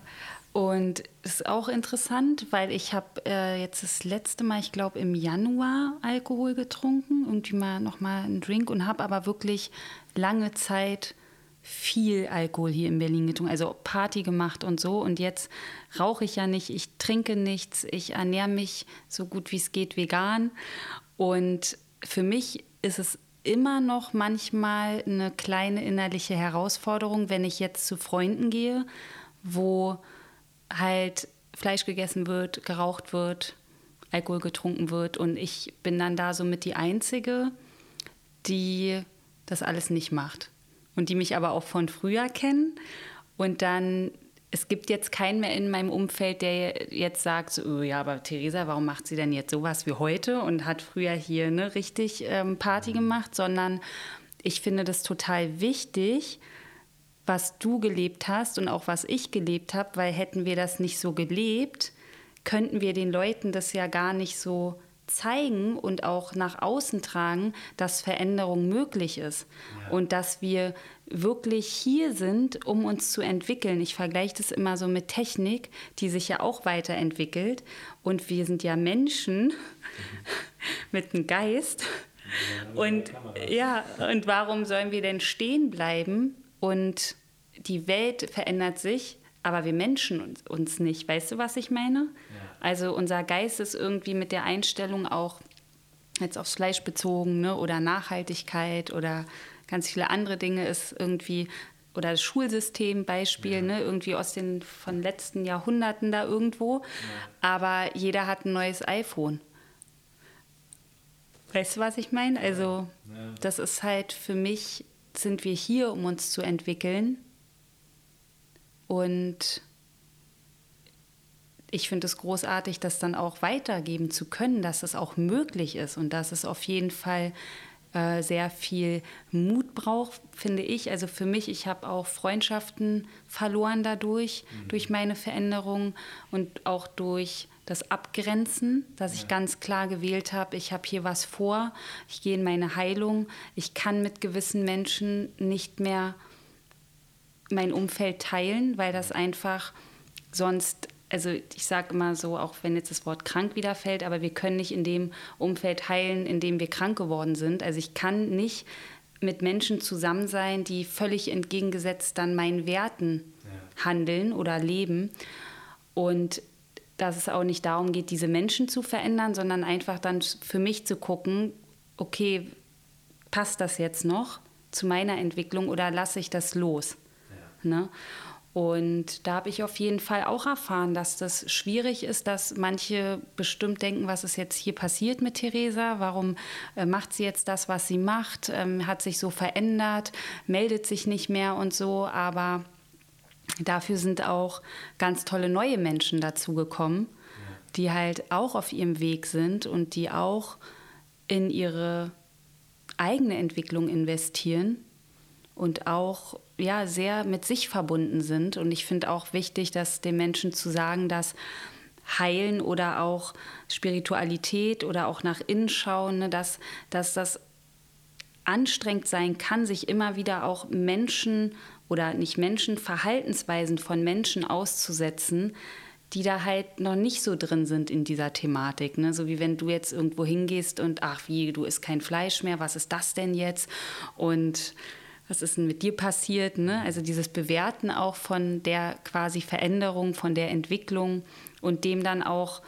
Und ist auch interessant, weil ich habe äh, jetzt das letzte Mal, ich glaube im Januar Alkohol getrunken, irgendwie mal nochmal einen Drink und habe aber wirklich lange Zeit viel Alkohol hier in Berlin getrunken, also Party gemacht und so. Und jetzt rauche ich ja nicht, ich trinke nichts, ich ernähre mich so gut wie es geht vegan. Und für mich ist es immer noch manchmal eine kleine innerliche Herausforderung, wenn ich jetzt zu Freunden gehe wo halt Fleisch gegessen wird, geraucht wird, Alkohol getrunken wird. Und ich bin dann da somit die Einzige, die das alles nicht macht. Und die mich aber auch von früher kennen. Und dann, es gibt jetzt keinen mehr in meinem Umfeld, der jetzt sagt, so, oh ja, aber Theresa, warum macht sie denn jetzt sowas wie heute und hat früher hier ne, richtig ähm, Party gemacht, sondern ich finde das total wichtig, was du gelebt hast und auch was ich gelebt habe, weil hätten wir das nicht so gelebt, könnten wir den Leuten das ja gar nicht so zeigen und auch nach außen tragen, dass Veränderung möglich ist ja. und dass wir wirklich hier sind, um uns zu entwickeln. Ich vergleiche das immer so mit Technik, die sich ja auch weiterentwickelt und wir sind ja Menschen mhm. <laughs> mit einem Geist. Ja, und ja, und warum sollen wir denn stehen bleiben und die Welt verändert sich, aber wir Menschen uns, uns nicht. Weißt du, was ich meine? Ja. Also unser Geist ist irgendwie mit der Einstellung auch jetzt aufs Fleisch bezogen ne? oder Nachhaltigkeit oder ganz viele andere Dinge ist irgendwie oder das Schulsystem Beispiel, ja. ne, irgendwie aus den von letzten Jahrhunderten da irgendwo. Ja. Aber jeder hat ein neues iPhone. Weißt du, was ich meine? Also, ja. das ist halt für mich, sind wir hier, um uns zu entwickeln und ich finde es großartig, das dann auch weitergeben zu können, dass es auch möglich ist und dass es auf jeden Fall äh, sehr viel Mut braucht, finde ich. Also für mich, ich habe auch Freundschaften verloren dadurch, mhm. durch meine Veränderung und auch durch das Abgrenzen, dass ich ganz klar gewählt habe, ich habe hier was vor, ich gehe in meine Heilung, ich kann mit gewissen Menschen nicht mehr mein Umfeld teilen, weil das einfach sonst, also ich sage immer so, auch wenn jetzt das Wort krank wieder fällt, aber wir können nicht in dem Umfeld heilen, in dem wir krank geworden sind. Also ich kann nicht mit Menschen zusammen sein, die völlig entgegengesetzt dann meinen Werten ja. handeln oder leben. Und dass es auch nicht darum geht, diese Menschen zu verändern, sondern einfach dann für mich zu gucken, okay, passt das jetzt noch zu meiner Entwicklung oder lasse ich das los? Ne? Und da habe ich auf jeden Fall auch erfahren, dass das schwierig ist, dass manche bestimmt denken, was ist jetzt hier passiert mit Theresa? Warum äh, macht sie jetzt das, was sie macht? Ähm, hat sich so verändert, meldet sich nicht mehr und so. Aber dafür sind auch ganz tolle neue Menschen dazugekommen, ja. die halt auch auf ihrem Weg sind und die auch in ihre eigene Entwicklung investieren und auch ja sehr mit sich verbunden sind. Und ich finde auch wichtig, dass den Menschen zu sagen, dass Heilen oder auch Spiritualität oder auch nach innen schauen, ne, dass, dass das anstrengend sein kann, sich immer wieder auch Menschen oder nicht Menschen, Verhaltensweisen von Menschen auszusetzen, die da halt noch nicht so drin sind in dieser Thematik. Ne? So wie wenn du jetzt irgendwo hingehst und ach wie, du isst kein Fleisch mehr, was ist das denn jetzt? Und was ist denn mit dir passiert? Ne? Also dieses Bewerten auch von der quasi Veränderung, von der Entwicklung und dem dann auch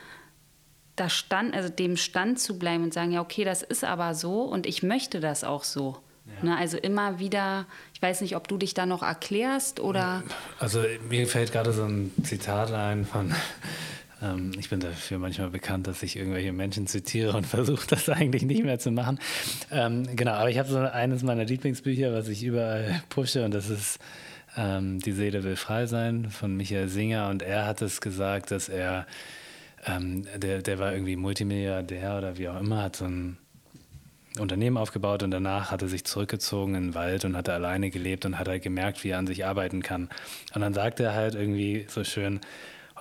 da stand, also dem Stand zu bleiben und sagen, ja, okay, das ist aber so und ich möchte das auch so. Ja. Ne, also immer wieder, ich weiß nicht, ob du dich da noch erklärst oder. Also mir fällt gerade so ein Zitat ein von ähm, ich bin dafür manchmal bekannt, dass ich irgendwelche Menschen zitiere und <laughs> versuche das eigentlich nicht mehr zu machen. Ähm, genau, aber ich habe so eines meiner Lieblingsbücher, was ich überall pushe und das ist ähm, Die Seele will frei sein von Michael Singer und er hat es gesagt, dass er, ähm, der, der war irgendwie Multimilliardär oder wie auch immer, hat so ein Unternehmen aufgebaut und danach hat er sich zurückgezogen in den Wald und hat er alleine gelebt und hat er gemerkt, wie er an sich arbeiten kann. Und dann sagt er halt irgendwie so schön,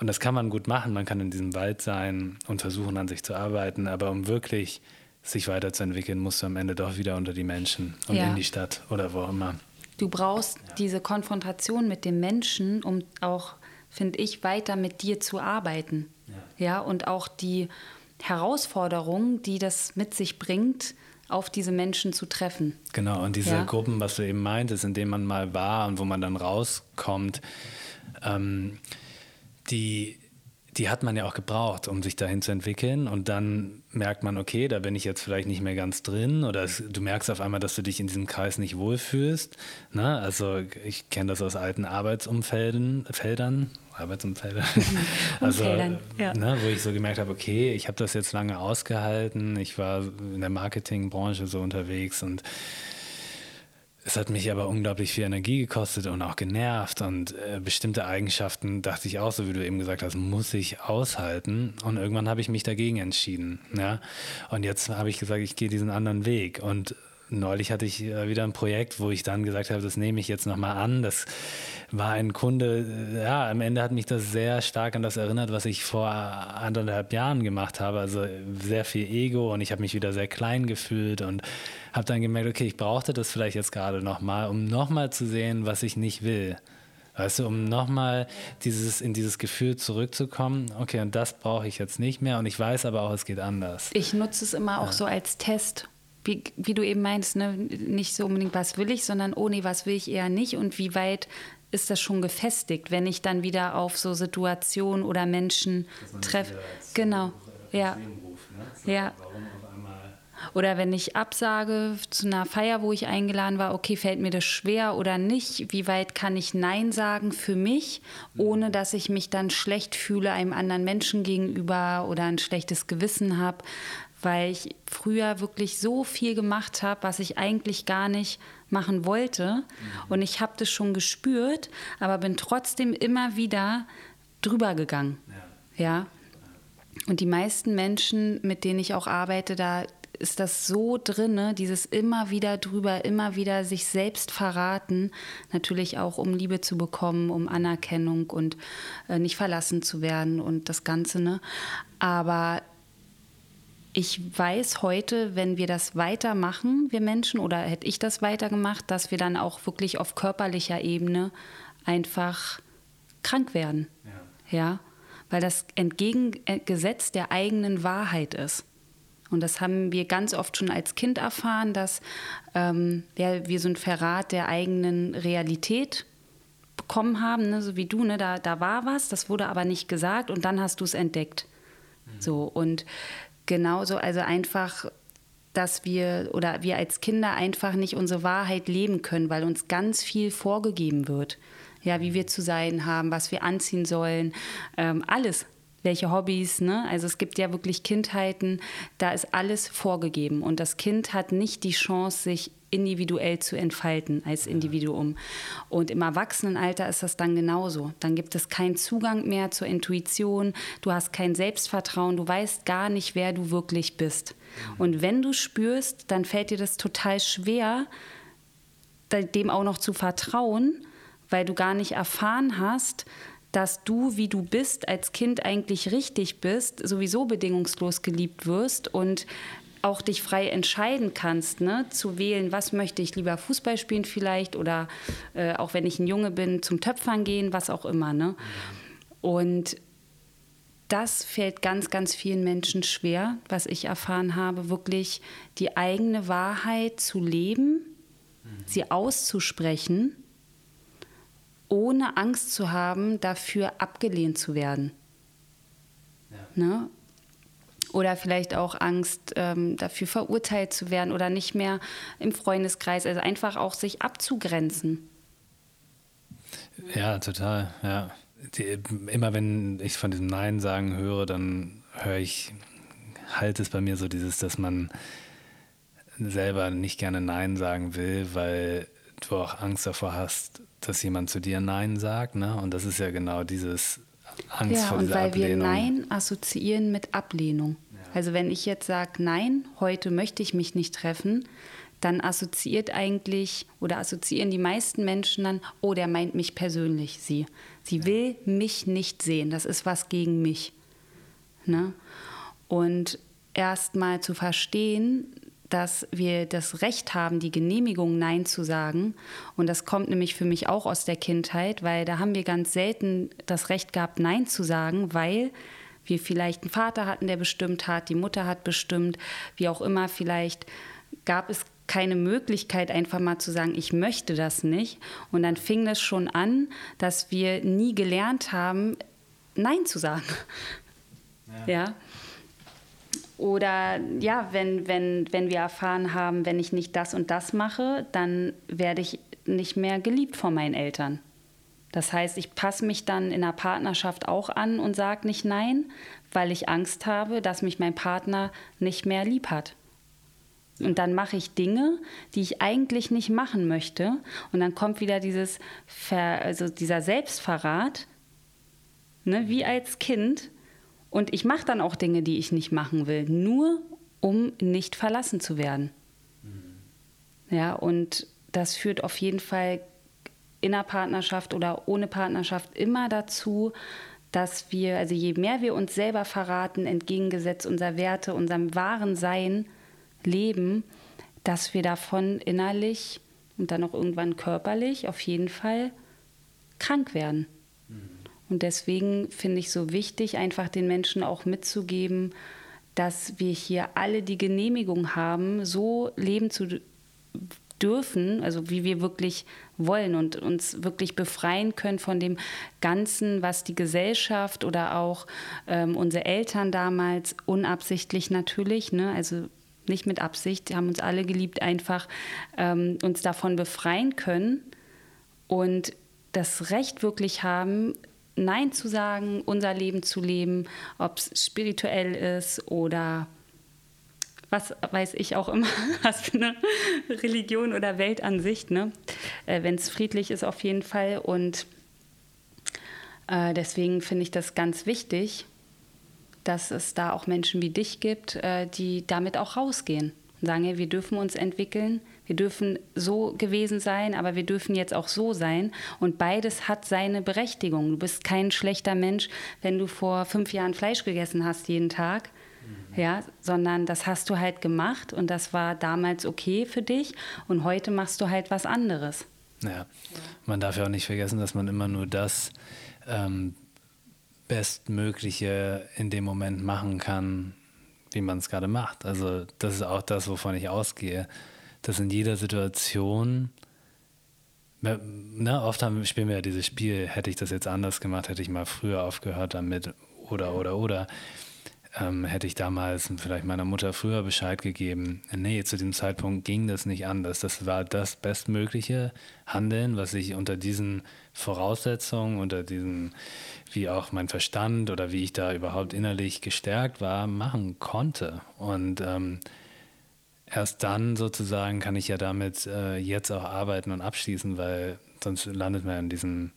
und das kann man gut machen. Man kann in diesem Wald sein und versuchen, an sich zu arbeiten. Aber um wirklich sich weiterzuentwickeln, musst du am Ende doch wieder unter die Menschen und ja. in die Stadt oder wo immer. Du brauchst ja. diese Konfrontation mit dem Menschen, um auch, finde ich, weiter mit dir zu arbeiten. Ja. ja, und auch die Herausforderung, die das mit sich bringt, auf diese Menschen zu treffen. Genau, und diese ja. Gruppen, was du eben meintest, in denen man mal war und wo man dann rauskommt, ähm, die, die hat man ja auch gebraucht, um sich dahin zu entwickeln. Und dann merkt man, okay, da bin ich jetzt vielleicht nicht mehr ganz drin. Oder es, du merkst auf einmal, dass du dich in diesem Kreis nicht wohlfühlst. Ne? Also ich kenne das aus alten Arbeitsumfeldern, Feldern, <laughs> Arbeitsumfelder. also, ja. ne, wo ich so gemerkt habe, okay, ich habe das jetzt lange ausgehalten. Ich war in der Marketingbranche so unterwegs und es hat mich aber unglaublich viel Energie gekostet und auch genervt und äh, bestimmte Eigenschaften dachte ich auch, so wie du eben gesagt hast, muss ich aushalten. Und irgendwann habe ich mich dagegen entschieden. Ja? Und jetzt habe ich gesagt, ich gehe diesen anderen Weg. Und neulich hatte ich äh, wieder ein Projekt, wo ich dann gesagt habe, das nehme ich jetzt nochmal an. Das war ein Kunde, äh, ja, am Ende hat mich das sehr stark an das erinnert, was ich vor anderthalb Jahren gemacht habe. Also sehr viel Ego und ich habe mich wieder sehr klein gefühlt und habe dann gemerkt, okay, ich brauchte das vielleicht jetzt gerade nochmal, um nochmal zu sehen, was ich nicht will. Weißt du, um nochmal dieses, in dieses Gefühl zurückzukommen, okay, und das brauche ich jetzt nicht mehr und ich weiß aber auch, es geht anders. Ich nutze es immer auch ja. so als Test wie, wie, du eben meinst, ne, nicht so unbedingt, was will ich, sondern oh nee, was will ich eher nicht und wie weit ist das schon gefestigt, wenn ich dann wieder auf so Situationen oder Menschen treffe. Genau, ja. ne? ja. Oder wenn ich absage zu einer Feier, wo ich eingeladen war, okay, fällt mir das schwer oder nicht? Wie weit kann ich Nein sagen für mich, ohne dass ich mich dann schlecht fühle einem anderen Menschen gegenüber oder ein schlechtes Gewissen habe? Weil ich früher wirklich so viel gemacht habe, was ich eigentlich gar nicht machen wollte. Mhm. Und ich habe das schon gespürt, aber bin trotzdem immer wieder drüber gegangen. Ja. ja. Und die meisten Menschen, mit denen ich auch arbeite, da ist das so drin, dieses immer wieder drüber, immer wieder sich selbst verraten, natürlich auch um Liebe zu bekommen, um Anerkennung und äh, nicht verlassen zu werden und das Ganze. Ne? Aber ich weiß heute, wenn wir das weitermachen, wir Menschen, oder hätte ich das weitergemacht, dass wir dann auch wirklich auf körperlicher Ebene einfach krank werden. Ja. ja? Weil das entgegengesetzt der eigenen Wahrheit ist. Und das haben wir ganz oft schon als Kind erfahren, dass ähm, ja, wir so ein Verrat der eigenen Realität bekommen haben, ne? so wie du, ne? da, da war was, das wurde aber nicht gesagt und dann hast du es entdeckt. Mhm. So, und genauso, also einfach, dass wir oder wir als Kinder einfach nicht unsere Wahrheit leben können, weil uns ganz viel vorgegeben wird. Ja, wie wir zu sein haben, was wir anziehen sollen, ähm, alles welche Hobbys. Ne? Also es gibt ja wirklich Kindheiten, da ist alles vorgegeben und das Kind hat nicht die Chance, sich individuell zu entfalten als Individuum. Und im Erwachsenenalter ist das dann genauso. Dann gibt es keinen Zugang mehr zur Intuition, du hast kein Selbstvertrauen, du weißt gar nicht, wer du wirklich bist. Und wenn du spürst, dann fällt dir das total schwer, dem auch noch zu vertrauen, weil du gar nicht erfahren hast, dass du, wie du bist, als Kind eigentlich richtig bist, sowieso bedingungslos geliebt wirst und auch dich frei entscheiden kannst, ne, zu wählen, was möchte ich lieber Fußball spielen vielleicht oder äh, auch wenn ich ein Junge bin, zum Töpfern gehen, was auch immer. Ne? Und das fällt ganz, ganz vielen Menschen schwer, was ich erfahren habe, wirklich die eigene Wahrheit zu leben sie auszusprechen, ohne Angst zu haben, dafür abgelehnt zu werden. Ja. Ne? Oder vielleicht auch Angst, ähm, dafür verurteilt zu werden oder nicht mehr im Freundeskreis. Also einfach auch sich abzugrenzen. Ja, total, ja. Die, immer wenn ich von diesem Nein sagen höre, dann höre ich, halt es bei mir so dieses, dass man selber nicht gerne Nein sagen will, weil du auch Angst davor hast, dass jemand zu dir Nein sagt. Ne? Und das ist ja genau dieses Angst ja, vor dieser Ablehnung. Ja, und weil wir Nein assoziieren mit Ablehnung. Ja. Also wenn ich jetzt sage, nein, heute möchte ich mich nicht treffen, dann assoziiert eigentlich oder assoziieren die meisten Menschen dann, oh, der meint mich persönlich, sie. Sie will mich nicht sehen, das ist was gegen mich. Ne? Und erst mal zu verstehen, dass wir das Recht haben, die Genehmigung Nein zu sagen. Und das kommt nämlich für mich auch aus der Kindheit, weil da haben wir ganz selten das Recht gehabt, Nein zu sagen, weil wir vielleicht einen Vater hatten, der bestimmt hat, die Mutter hat bestimmt, wie auch immer, vielleicht gab es keine Möglichkeit, einfach mal zu sagen, ich möchte das nicht. Und dann fing es schon an, dass wir nie gelernt haben, Nein zu sagen. Ja. ja. Oder ja, wenn, wenn, wenn wir erfahren haben, wenn ich nicht das und das mache, dann werde ich nicht mehr geliebt von meinen Eltern. Das heißt, ich passe mich dann in der Partnerschaft auch an und sage nicht nein, weil ich Angst habe, dass mich mein Partner nicht mehr lieb hat. Und dann mache ich Dinge, die ich eigentlich nicht machen möchte. Und dann kommt wieder dieses Ver, also dieser Selbstverrat, ne, wie als Kind. Und ich mache dann auch Dinge, die ich nicht machen will, nur um nicht verlassen zu werden. Mhm. Ja, und das führt auf jeden Fall in einer Partnerschaft oder ohne Partnerschaft immer dazu, dass wir, also je mehr wir uns selber verraten, entgegengesetzt unserer Werte, unserem wahren Sein, leben, dass wir davon innerlich und dann auch irgendwann körperlich auf jeden Fall krank werden. Und deswegen finde ich so wichtig, einfach den Menschen auch mitzugeben, dass wir hier alle die Genehmigung haben, so leben zu dürfen, also wie wir wirklich wollen und uns wirklich befreien können von dem Ganzen, was die Gesellschaft oder auch ähm, unsere Eltern damals unabsichtlich natürlich, ne, also nicht mit Absicht, haben uns alle geliebt, einfach ähm, uns davon befreien können und das Recht wirklich haben, Nein zu sagen, unser Leben zu leben, ob es spirituell ist oder was weiß ich auch immer, <laughs> was für eine Religion oder Weltansicht, ne? Äh, wenn es friedlich ist auf jeden Fall. Und äh, deswegen finde ich das ganz wichtig, dass es da auch Menschen wie dich gibt, äh, die damit auch rausgehen und sagen, hey, wir dürfen uns entwickeln, wir dürfen so gewesen sein, aber wir dürfen jetzt auch so sein. Und beides hat seine Berechtigung. Du bist kein schlechter Mensch, wenn du vor fünf Jahren Fleisch gegessen hast jeden Tag. Mhm. Ja, sondern das hast du halt gemacht und das war damals okay für dich und heute machst du halt was anderes. Ja, man darf ja auch nicht vergessen, dass man immer nur das ähm, Bestmögliche in dem Moment machen kann, wie man es gerade macht. Also das ist auch das, wovon ich ausgehe, dass in jeder Situation, ne, oft haben, spielen wir ja dieses Spiel, hätte ich das jetzt anders gemacht, hätte ich mal früher aufgehört damit oder oder oder ähm, hätte ich damals vielleicht meiner Mutter früher Bescheid gegeben. Nee, zu dem Zeitpunkt ging das nicht anders. Das war das bestmögliche Handeln, was ich unter diesen Voraussetzungen, unter diesen, wie auch mein Verstand oder wie ich da überhaupt innerlich gestärkt war, machen konnte. Und ähm, erst dann sozusagen kann ich ja damit äh, jetzt auch arbeiten und abschließen, weil sonst landet man in diesem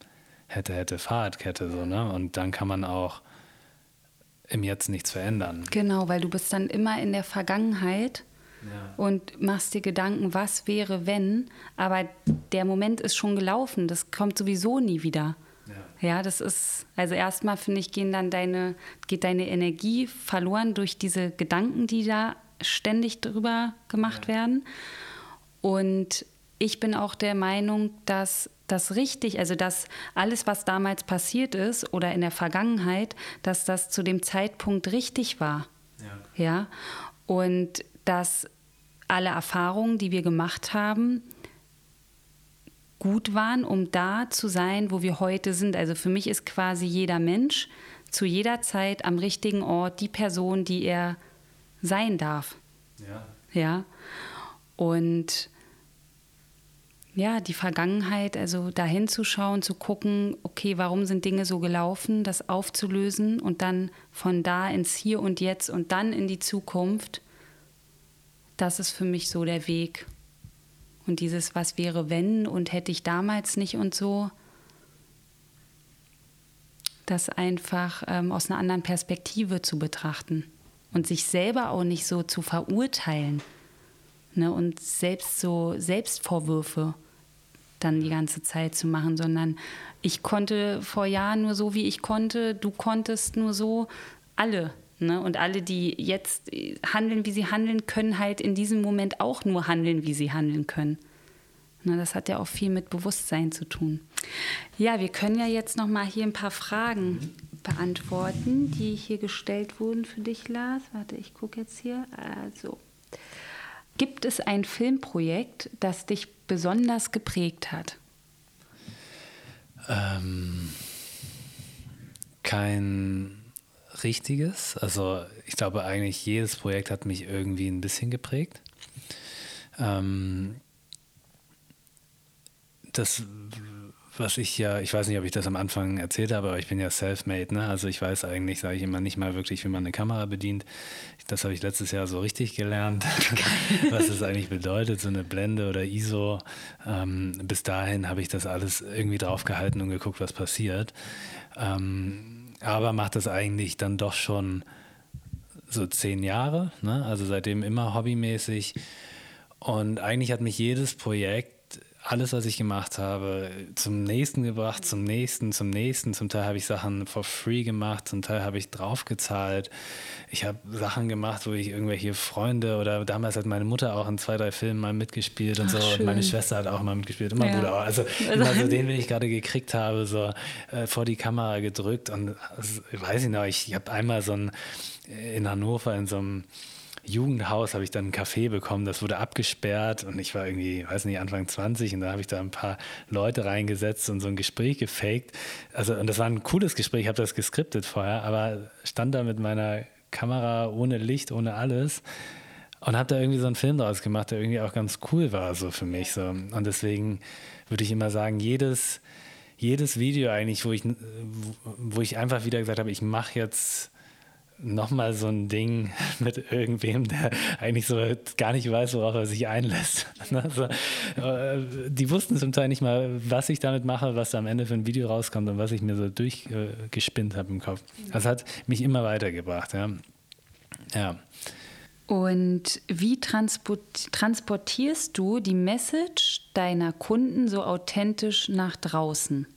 hätte, hätte, Fahrradkette so, ne? Und dann kann man auch im Jetzt nichts verändern. Genau, weil du bist dann immer in der Vergangenheit ja. und machst dir Gedanken, was wäre, wenn, aber der Moment ist schon gelaufen, das kommt sowieso nie wieder. Ja, ja das ist, also erstmal finde ich, gehen dann deine, geht deine Energie verloren durch diese Gedanken, die da ständig drüber gemacht ja. werden. Und ich bin auch der Meinung, dass das richtig, also dass alles, was damals passiert ist oder in der Vergangenheit, dass das zu dem Zeitpunkt richtig war. Ja. ja? Und dass alle Erfahrungen, die wir gemacht haben, gut waren, um da zu sein, wo wir heute sind. Also für mich ist quasi jeder Mensch zu jeder Zeit am richtigen Ort die Person, die er sein darf. Ja. Ja. Und ja, die Vergangenheit, also da hinzuschauen, zu gucken, okay, warum sind Dinge so gelaufen, das aufzulösen und dann von da ins Hier und Jetzt und dann in die Zukunft, das ist für mich so der Weg. Und dieses, was wäre, wenn und hätte ich damals nicht und so, das einfach ähm, aus einer anderen Perspektive zu betrachten und sich selber auch nicht so zu verurteilen ne, und selbst so Selbstvorwürfe dann die ganze Zeit zu machen, sondern ich konnte vor Jahren nur so, wie ich konnte, du konntest nur so, alle. Ne? Und alle, die jetzt handeln, wie sie handeln, können halt in diesem Moment auch nur handeln, wie sie handeln können. Ne, das hat ja auch viel mit Bewusstsein zu tun. Ja, wir können ja jetzt noch mal hier ein paar Fragen beantworten, die hier gestellt wurden für dich, Lars. Warte, ich gucke jetzt hier. Also, gibt es ein Filmprojekt, das dich besonders geprägt hat? Ähm, kein richtiges. Also ich glaube eigentlich jedes Projekt hat mich irgendwie ein bisschen geprägt. Ähm, das was ich ja, ich weiß nicht, ob ich das am Anfang erzählt habe, aber ich bin ja self-made, ne? Also ich weiß eigentlich, sage ich immer, nicht mal wirklich, wie man eine Kamera bedient. Das habe ich letztes Jahr so richtig gelernt, <laughs> was es eigentlich bedeutet, so eine Blende oder ISO. Ähm, bis dahin habe ich das alles irgendwie draufgehalten und geguckt, was passiert. Ähm, aber macht das eigentlich dann doch schon so zehn Jahre, ne? Also seitdem immer hobbymäßig. Und eigentlich hat mich jedes Projekt alles, was ich gemacht habe, zum nächsten gebracht, zum nächsten, zum nächsten. Zum Teil habe ich Sachen for free gemacht, zum Teil habe ich draufgezahlt. Ich habe Sachen gemacht, wo ich irgendwelche Freunde oder damals hat meine Mutter auch in zwei, drei Filmen mal mitgespielt und Ach, so. Schön. Und meine Schwester hat auch mal mitgespielt und mein ja. Bruder auch. Also, <laughs> also so den, den ich gerade gekriegt habe, so äh, vor die Kamera gedrückt. Und also, weiß ich noch, ich, ich habe einmal so ein in Hannover in so einem Jugendhaus habe ich dann einen Café bekommen, das wurde abgesperrt und ich war irgendwie, weiß nicht, Anfang 20 und da habe ich da ein paar Leute reingesetzt und so ein Gespräch gefaked. Also, und das war ein cooles Gespräch, ich habe das geskriptet vorher, aber stand da mit meiner Kamera ohne Licht, ohne alles und habe da irgendwie so einen Film draus gemacht, der irgendwie auch ganz cool war, so für mich. So. Und deswegen würde ich immer sagen, jedes, jedes Video eigentlich, wo ich, wo ich einfach wieder gesagt habe, ich mache jetzt nochmal so ein Ding <laughs> mit irgendwem, der eigentlich so gar nicht weiß, worauf er sich einlässt. <laughs> Also, die wussten zum Teil nicht mal, was ich damit mache, was da am Ende für ein Video rauskommt und was ich mir so durchgespinnt habe im Kopf. Das hat mich immer weitergebracht. Ja. ja. Und wie transportierst du die Message deiner Kunden so authentisch nach draußen?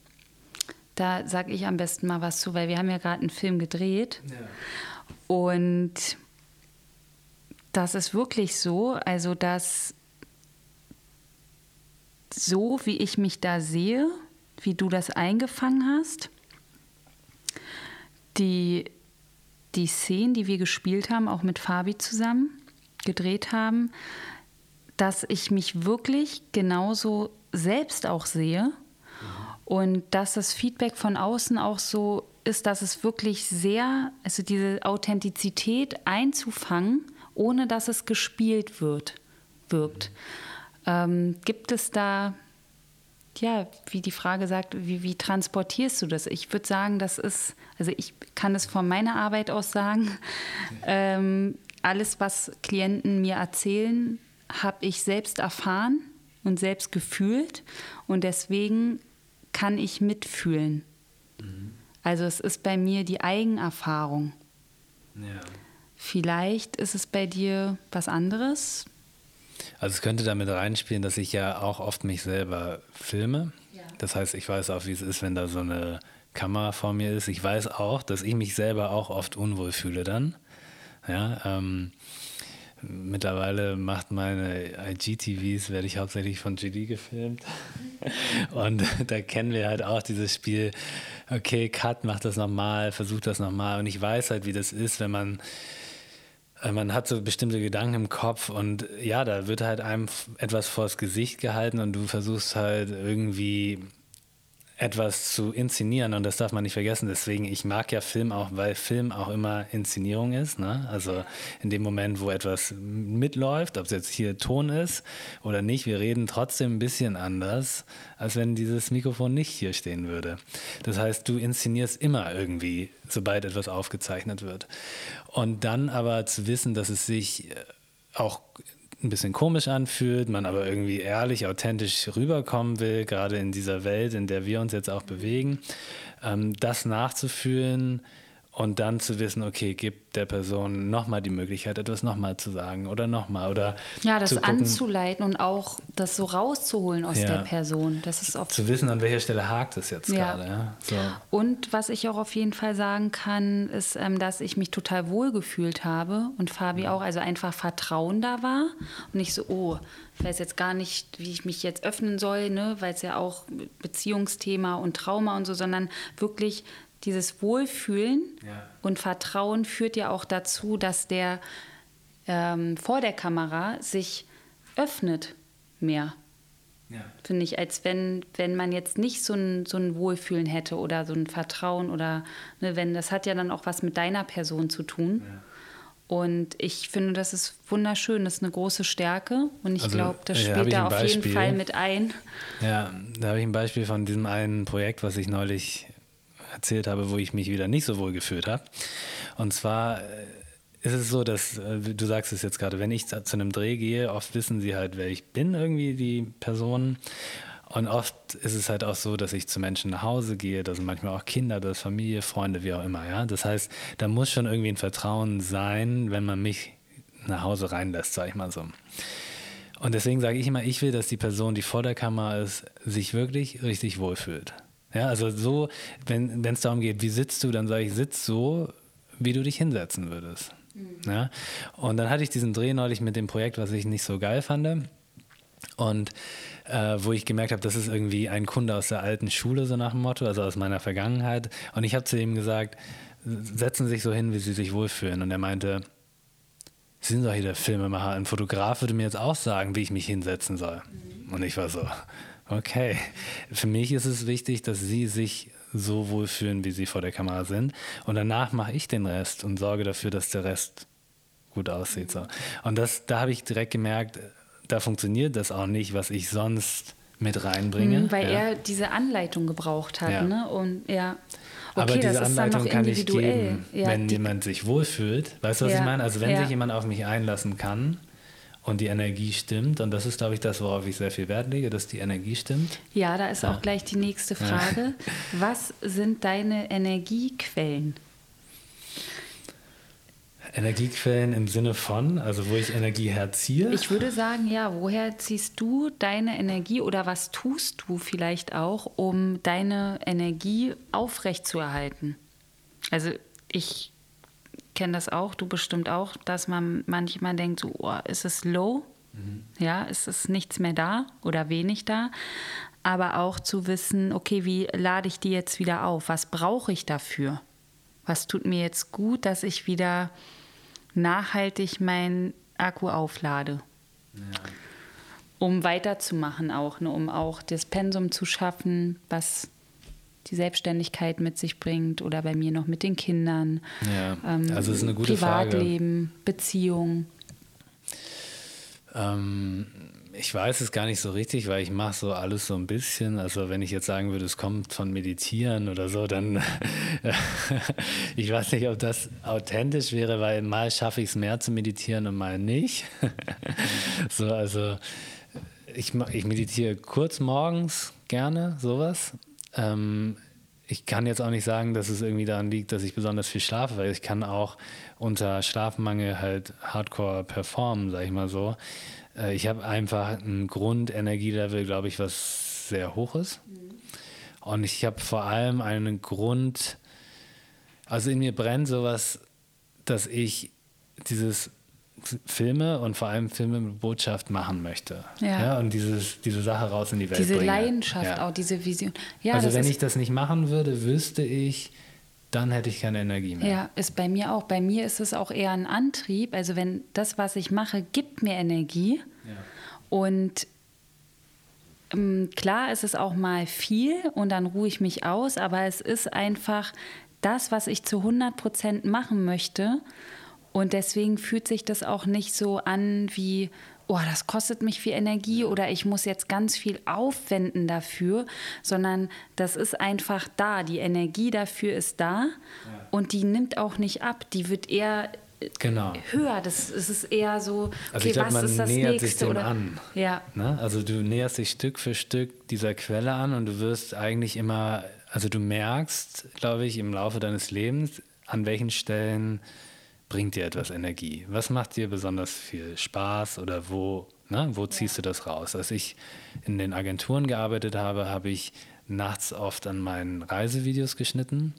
Da sage ich am besten mal was zu, weil wir haben ja gerade einen Film gedreht. Ja. Und das ist wirklich so, also dass so wie ich mich da sehe, wie du das eingefangen hast, die, die Szenen, die wir gespielt haben, auch mit Fabi zusammen gedreht haben, dass ich mich wirklich genauso selbst auch sehe mhm. und dass das Feedback von außen auch so ist, dass es wirklich sehr, also diese Authentizität einzufangen, ohne dass es gespielt wird, wirkt. Ähm, gibt es da, ja, wie die Frage sagt, wie, wie transportierst du das? Ich würde sagen, das ist, also ich kann es von meiner Arbeit aus sagen, <laughs> ähm, alles, was Klienten mir erzählen, habe ich selbst erfahren und selbst gefühlt und deswegen kann ich mitfühlen. Mhm. Also es ist bei mir die Eigenerfahrung. Ja. Vielleicht ist es bei dir was anderes. Also es könnte damit reinspielen, dass ich ja auch oft mich selber filme. Ja. Das heißt, ich weiß auch, wie es ist, wenn da so eine Kamera vor mir ist. Ich weiß auch, dass ich mich selber auch oft unwohl fühle dann. Ja, ähm, Mittlerweile macht meine IGTVs, werde ich hauptsächlich von GD gefilmt. <laughs> Und da kennen wir halt auch dieses Spiel, okay, Cut, mach das nochmal, versuch das nochmal. Und ich weiß halt, wie das ist, wenn man man hat so bestimmte Gedanken im Kopf und ja, da wird halt einem etwas vors Gesicht gehalten und du versuchst halt irgendwie etwas zu inszenieren und das darf man nicht vergessen. Deswegen, ich mag ja Film auch, weil Film auch immer Inszenierung ist. Ne? Also in dem Moment, wo etwas mitläuft, ob es jetzt hier Ton ist oder nicht, wir reden trotzdem ein bisschen anders, als wenn dieses Mikrofon nicht hier stehen würde. Das heißt, du inszenierst immer irgendwie, sobald etwas aufgezeichnet wird. Und dann aber zu wissen, dass es sich auch ein bisschen komisch anfühlt, man aber irgendwie ehrlich, authentisch rüberkommen will, gerade in dieser Welt, in der wir uns jetzt auch bewegen, ähm, das nachzufühlen und dann zu wissen, okay, gibt der Person nochmal die Möglichkeit, etwas nochmal zu sagen oder nochmal oder ja, das anzuleiten und auch das so rauszuholen aus ja. der Person. Das ist oft zu wissen, an welcher Stelle hakt es jetzt ja. gerade. Ja? So. Und was ich auch auf jeden Fall sagen kann, ist, ähm, dass ich mich total wohl gefühlt habe und Fabi auch, also einfach Vertrauen da war und nicht so, oh, ich weiß jetzt gar nicht, wie ich mich jetzt öffnen soll, ne, weil es ja auch Beziehungsthema und Trauma und so, sondern wirklich dieses Wohlfühlen ja. und Vertrauen führt ja auch dazu, dass der ähm, vor der Kamera sich öffnet mehr. Ja. Finde ich, als wenn, wenn man jetzt nicht so ein, so ein Wohlfühlen hätte oder so ein Vertrauen oder ne, wenn, das hat ja dann auch was mit deiner Person zu tun. Ja. Und ich finde, das ist wunderschön, das ist eine große Stärke und ich also, glaube, das spielt da auf jeden Fall mit ein. Ja, da habe ich ein Beispiel von diesem einen Projekt, was ich neulich erzählt habe, wo ich mich wieder nicht so wohl gefühlt habe. Und zwar äh, ist es so, dass, äh, du sagst es jetzt gerade, wenn ich zu einem Dreh gehe, oft wissen sie halt, wer ich bin, irgendwie die Personen. Und oft ist es halt auch so, dass ich zu Menschen nach Hause gehe, da sind manchmal auch Kinder, das Familie, Freunde, wie auch immer, ja. Das heißt, da muss schon irgendwie ein Vertrauen sein, wenn man mich nach Hause reinlässt, sag ich mal so. Und deswegen sage ich immer, ich will, dass die Person, die vor der Kamera ist, sich wirklich richtig wohlfühlt. Ja, also so, wenn es darum geht, wie sitzt du, dann sage ich, sitz so, wie du dich hinsetzen würdest. Mhm. Ja? Und dann hatte ich diesen Dreh neulich mit dem Projekt, was ich nicht so geil fand. Und äh, wo ich gemerkt habe, das ist irgendwie ein Kunde aus der alten Schule, so nach dem Motto, also aus meiner Vergangenheit. Und ich habe zu ihm gesagt, setzen Sie sich so hin, wie Sie sich wohlfühlen. Und er meinte, Sie sind doch hier der Filmemacher. Ein Fotograf würde mir jetzt auch sagen, wie ich mich hinsetzen soll. Mhm. Und ich war so, Okay. Für mich ist es wichtig, dass Sie sich so wohlfühlen, wie Sie vor der Kamera sind. Und danach mache ich den Rest und sorge dafür, dass der Rest gut aussieht. So. Und das, da habe ich direkt gemerkt, da funktioniert das auch nicht, was ich sonst mit reinbringe. Mhm, weil ja. er diese Anleitung gebraucht hat. Ja. Ne? Und ja. Okay, Aber diese Anleitung kann ich geben, ja, wenn jemand sich wohlfühlt. Weißt du, was ich meine? Also wenn sich jemand auf mich einlassen kann, und die Energie stimmt. Und das ist, glaube ich, das, worauf ich sehr viel Wert lege, dass die Energie stimmt. Ja, da ist ja. auch gleich die nächste Frage. Ja. <laughs> Was sind deine Energiequellen? Energiequellen im Sinne von, also wo ich Energie herziehe? Ich würde sagen, ja, woher ziehst du deine Energie oder was tust du vielleicht auch, um deine Energie aufrechtzuerhalten? Also ich kenne das auch, du bestimmt auch, dass man manchmal denkt, so, oh, ist es low? Mhm. Ja, ist es nichts mehr da oder wenig da? Aber auch zu wissen, okay, wie lade ich die jetzt wieder auf? Was brauche ich dafür? Was tut mir jetzt gut, dass ich wieder nachhaltig meinen Akku auflade? Ja. Um weiterzumachen auch, ne? um auch das Pensum zu schaffen, was die Selbstständigkeit mit sich bringt oder bei mir noch mit den Kindern. Ja, ähm, also ist eine gute Privatleben, Frage. Beziehung. Ähm, ich weiß es gar nicht so richtig, weil ich mache so alles so ein bisschen. Also wenn ich jetzt sagen würde, es kommt von Meditieren oder so, dann <laughs> ich weiß nicht, ob das authentisch wäre, weil mal schaffe ich es mehr zu meditieren und mal nicht. <laughs> so, also ich, ich meditiere kurz morgens gerne, sowas. Ähm, ich kann jetzt auch nicht sagen, dass es irgendwie daran liegt, dass ich besonders viel schlafe, weil ich kann auch unter Schlafmangel halt hardcore performen, sag ich mal so. Äh, ich habe einfach ein Grundenergielevel, glaube ich, was sehr hoch ist. Und ich habe vor allem einen Grund, also in mir brennt sowas, dass ich dieses Filme und vor allem Filme mit Botschaft machen möchte. Ja. ja und dieses, diese Sache raus in die Welt diese bringe. Leidenschaft, ja. auch diese Vision. Ja, also wenn ich das nicht machen würde, wüsste ich, dann hätte ich keine Energie mehr. Ja, ist bei mir auch. Bei mir ist es auch eher ein Antrieb. Also wenn das, was ich mache, gibt mir Energie. Ja. Und ähm, klar ist es auch mal viel und dann ruhe ich mich aus, aber es ist einfach das, was ich zu 100 Prozent machen möchte. Und deswegen fühlt sich das auch nicht so an wie, oh, das kostet mich viel Energie oder ich muss jetzt ganz viel aufwenden dafür, sondern das ist einfach da. Die Energie dafür ist da ja. und die nimmt auch nicht ab. Die wird eher genau. höher. Das, das ist eher so, okay, also ich glaub, was man ist das nähert nächste? sich dem oder, an. Ja. Ne? Also du näherst dich Stück für Stück dieser Quelle an und du wirst eigentlich immer, also du merkst, glaube ich, im Laufe deines Lebens, an welchen Stellen bringt dir etwas Energie? Was macht dir besonders viel Spaß oder wo, ne, wo ziehst du das raus? Als ich in den Agenturen gearbeitet habe, habe ich nachts oft an meinen Reisevideos geschnitten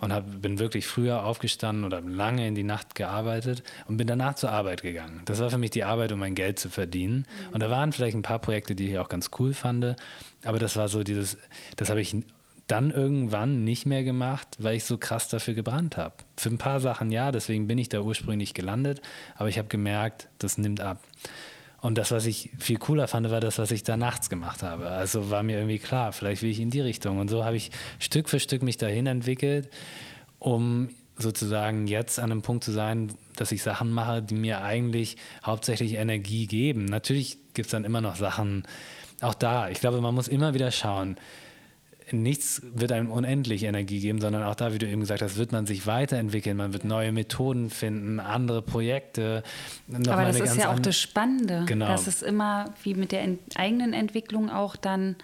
und hab, bin wirklich früher aufgestanden oder lange in die Nacht gearbeitet und bin danach zur Arbeit gegangen. Das war für mich die Arbeit, um mein Geld zu verdienen. Mhm. Und da waren vielleicht ein paar Projekte, die ich auch ganz cool fand, aber das war so dieses, das habe ich dann irgendwann nicht mehr gemacht, weil ich so krass dafür gebrannt habe. Für ein paar Sachen ja, deswegen bin ich da ursprünglich gelandet, aber ich habe gemerkt, das nimmt ab. Und das, was ich viel cooler fand, war das, was ich da nachts gemacht habe. Also war mir irgendwie klar, vielleicht will ich in die Richtung. Und so habe ich Stück für Stück mich dahin entwickelt, um sozusagen jetzt an einem Punkt zu sein, dass ich Sachen mache, die mir eigentlich hauptsächlich Energie geben. Natürlich gibt es dann immer noch Sachen, auch da, ich glaube, man muss immer wieder schauen, nichts wird einem unendlich Energie geben, sondern auch da, wie du eben gesagt hast, wird man sich weiterentwickeln, man wird neue Methoden finden, andere Projekte. Aber das ist ja auch das Spannende, genau. dass es immer wie mit der eigenen Entwicklung auch dann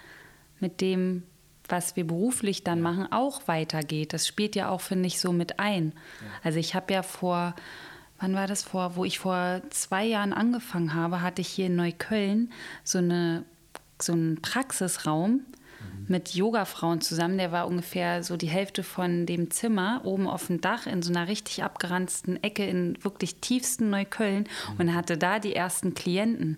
mit dem, was wir beruflich dann machen, auch weitergeht. Das spielt ja auch, finde ich, so mit ein. Also ich habe ja vor wann war das vor, wo ich vor zwei Jahren angefangen habe, hatte ich hier in Neukölln so, eine, so einen Praxisraum, mit Yoga-Frauen zusammen. Der war ungefähr so die Hälfte von dem Zimmer, oben auf dem Dach, in so einer richtig abgeranzten Ecke in wirklich tiefsten Neukölln mhm. und hatte da die ersten Klienten.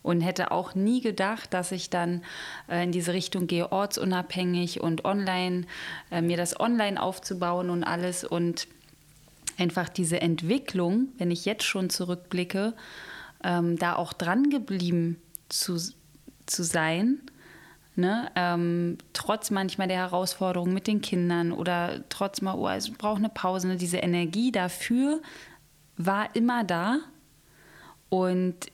Und hätte auch nie gedacht, dass ich dann äh, in diese Richtung gehe, ortsunabhängig und online, äh, mir das online aufzubauen und alles. Und einfach diese Entwicklung, wenn ich jetzt schon zurückblicke, ähm, da auch dran geblieben zu, zu sein Ne? Ähm, trotz manchmal der Herausforderungen mit den Kindern oder trotz mal, oh, also braucht eine Pause, ne? diese Energie dafür war immer da. Und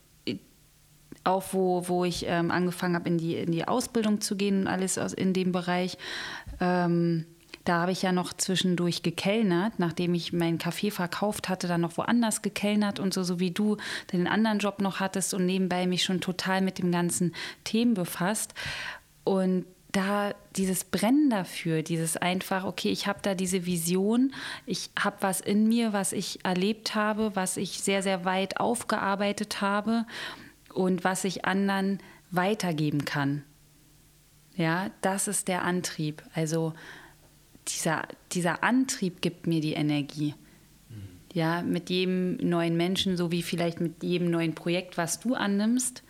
auch wo, wo ich ähm, angefangen habe, in die, in die Ausbildung zu gehen und alles aus, in dem Bereich, ähm, da habe ich ja noch zwischendurch gekellnert, nachdem ich meinen Kaffee verkauft hatte, dann noch woanders gekellnert und so, so wie du den anderen Job noch hattest und nebenbei mich schon total mit dem ganzen Themen befasst. Und da dieses Brennen dafür, dieses einfach, okay, ich habe da diese Vision, ich habe was in mir, was ich erlebt habe, was ich sehr, sehr weit aufgearbeitet habe und was ich anderen weitergeben kann. Ja, das ist der Antrieb. Also dieser, dieser Antrieb gibt mir die Energie. Ja, mit jedem neuen Menschen, so wie vielleicht mit jedem neuen Projekt, was du annimmst,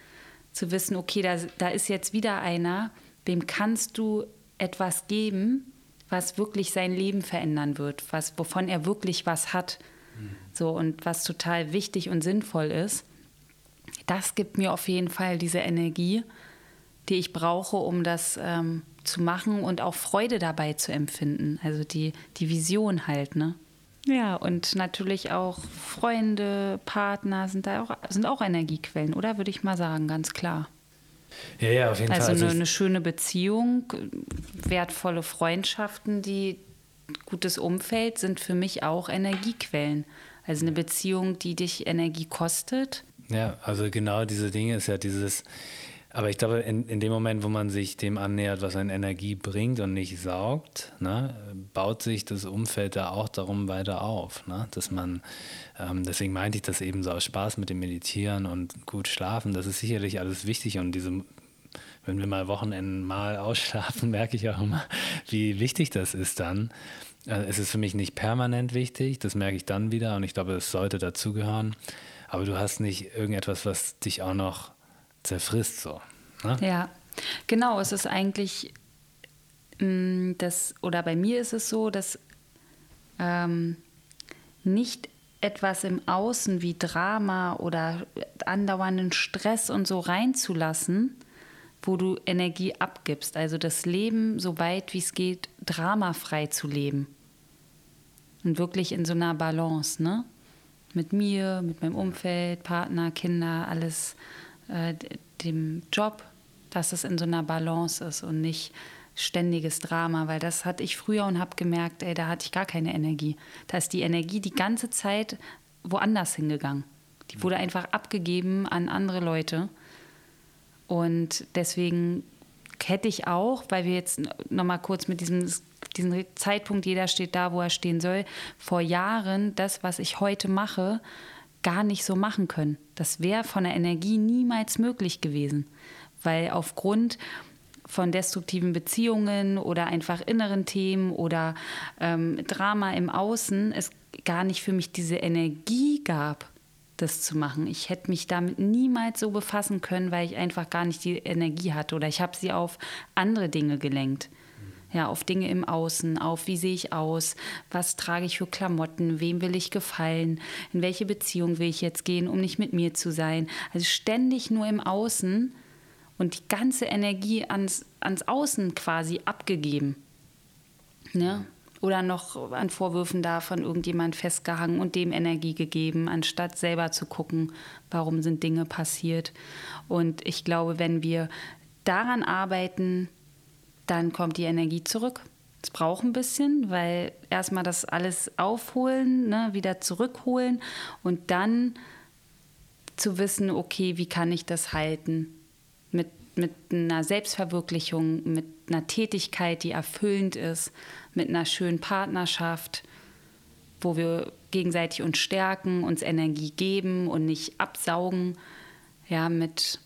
zu wissen, okay, da, da ist jetzt wieder einer, wem kannst du etwas geben, was wirklich sein Leben verändern wird, was, wovon er wirklich was hat. Mhm. So, und was total wichtig und sinnvoll ist. Das gibt mir auf jeden Fall diese Energie, die ich brauche, um das ähm, zu machen und auch Freude dabei zu empfinden. Also die, die Vision halt, ne? Ja, und natürlich auch Freunde, Partner sind da auch, sind auch Energiequellen, oder? Würde ich mal sagen, ganz klar. Ja, ja, auf jeden also Fall. Also eine, eine schöne Beziehung, wertvolle Freundschaften, die gutes Umfeld sind für mich auch Energiequellen. Also eine Beziehung, die dich Energie kostet. Ja, also genau diese Dinge ist ja dieses, aber ich glaube, in, in dem Moment, wo man sich dem annähert, was eine Energie bringt und nicht saugt, ne, baut sich das Umfeld da auch darum weiter auf. Ne? Dass man, ähm, deswegen meinte ich das eben so aus Spaß mit dem Meditieren und gut schlafen. Das ist sicherlich alles wichtig und diese, wenn wir mal Wochenenden mal <laughs> ausschlafen, merke ich auch immer, wie wichtig das ist dann. Äh, es ist für mich nicht permanent wichtig, das merke ich dann wieder und ich glaube, es sollte dazugehören. Aber du hast nicht irgendetwas, was dich auch noch zerfrisst so. Ne? Ja, genau. Es ist eigentlich mm, das, oder bei mir ist es so, dass ähm, nicht etwas im Außen wie Drama oder andauernden Stress und so reinzulassen, wo du Energie abgibst. Also das Leben so weit wie es geht, dramafrei zu leben. Und wirklich in so einer Balance, ne? Mit mir, mit meinem Umfeld, Partner, Kinder, alles, äh, dem Job, dass es in so einer Balance ist und nicht ständiges Drama, weil das hatte ich früher und habe gemerkt, ey, da hatte ich gar keine Energie. Da ist die Energie die ganze Zeit woanders hingegangen. Die wurde einfach abgegeben an andere Leute. Und deswegen hätte ich auch, weil wir jetzt nochmal kurz mit diesem, diesem Zeitpunkt, jeder steht da, wo er stehen soll, vor Jahren das, was ich heute mache, gar nicht so machen können. Das wäre von der Energie niemals möglich gewesen, weil aufgrund von destruktiven Beziehungen oder einfach inneren Themen oder ähm, Drama im Außen es gar nicht für mich diese Energie gab, das zu machen. Ich hätte mich damit niemals so befassen können, weil ich einfach gar nicht die Energie hatte oder ich habe sie auf andere Dinge gelenkt. Ja, auf Dinge im Außen, auf wie sehe ich aus, was trage ich für Klamotten, wem will ich gefallen, in welche Beziehung will ich jetzt gehen, um nicht mit mir zu sein. Also ständig nur im Außen und die ganze Energie ans, ans Außen quasi abgegeben. Ne? Oder noch an Vorwürfen da von irgendjemand festgehangen und dem Energie gegeben, anstatt selber zu gucken, warum sind Dinge passiert. Und ich glaube, wenn wir daran arbeiten, dann kommt die Energie zurück. Es braucht ein bisschen, weil erstmal das alles aufholen, ne, wieder zurückholen und dann zu wissen, okay, wie kann ich das halten? mit, mit einer Selbstverwirklichung, mit einer Tätigkeit, die erfüllend ist, mit einer schönen Partnerschaft, wo wir gegenseitig uns stärken, uns Energie geben und nicht absaugen, ja, mit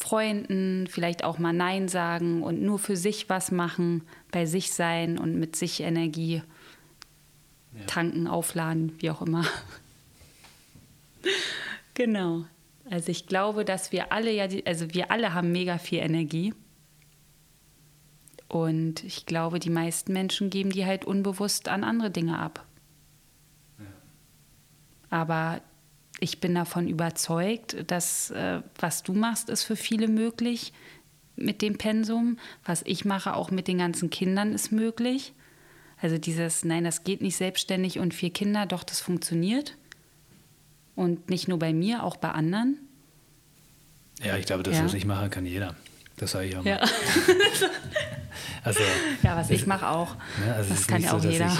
Freunden, vielleicht auch mal Nein sagen und nur für sich was machen, bei sich sein und mit sich Energie ja. tanken, aufladen, wie auch immer. <laughs> genau. Also ich glaube, dass wir alle ja, also wir alle haben mega viel Energie. Und ich glaube, die meisten Menschen geben die halt unbewusst an andere Dinge ab. Ja. Aber ich bin davon überzeugt, dass äh, was du machst, ist für viele möglich mit dem Pensum. Was ich mache, auch mit den ganzen Kindern, ist möglich. Also dieses, nein, das geht nicht selbstständig und vier Kinder, doch, das funktioniert. Und nicht nur bei mir, auch bei anderen. Ja, ich glaube, das, ja. was ich mache, kann jeder. Das sage ich auch mal. Ja, <laughs> also, ja was ich mache auch. Ne, also das kann ja auch so, jeder.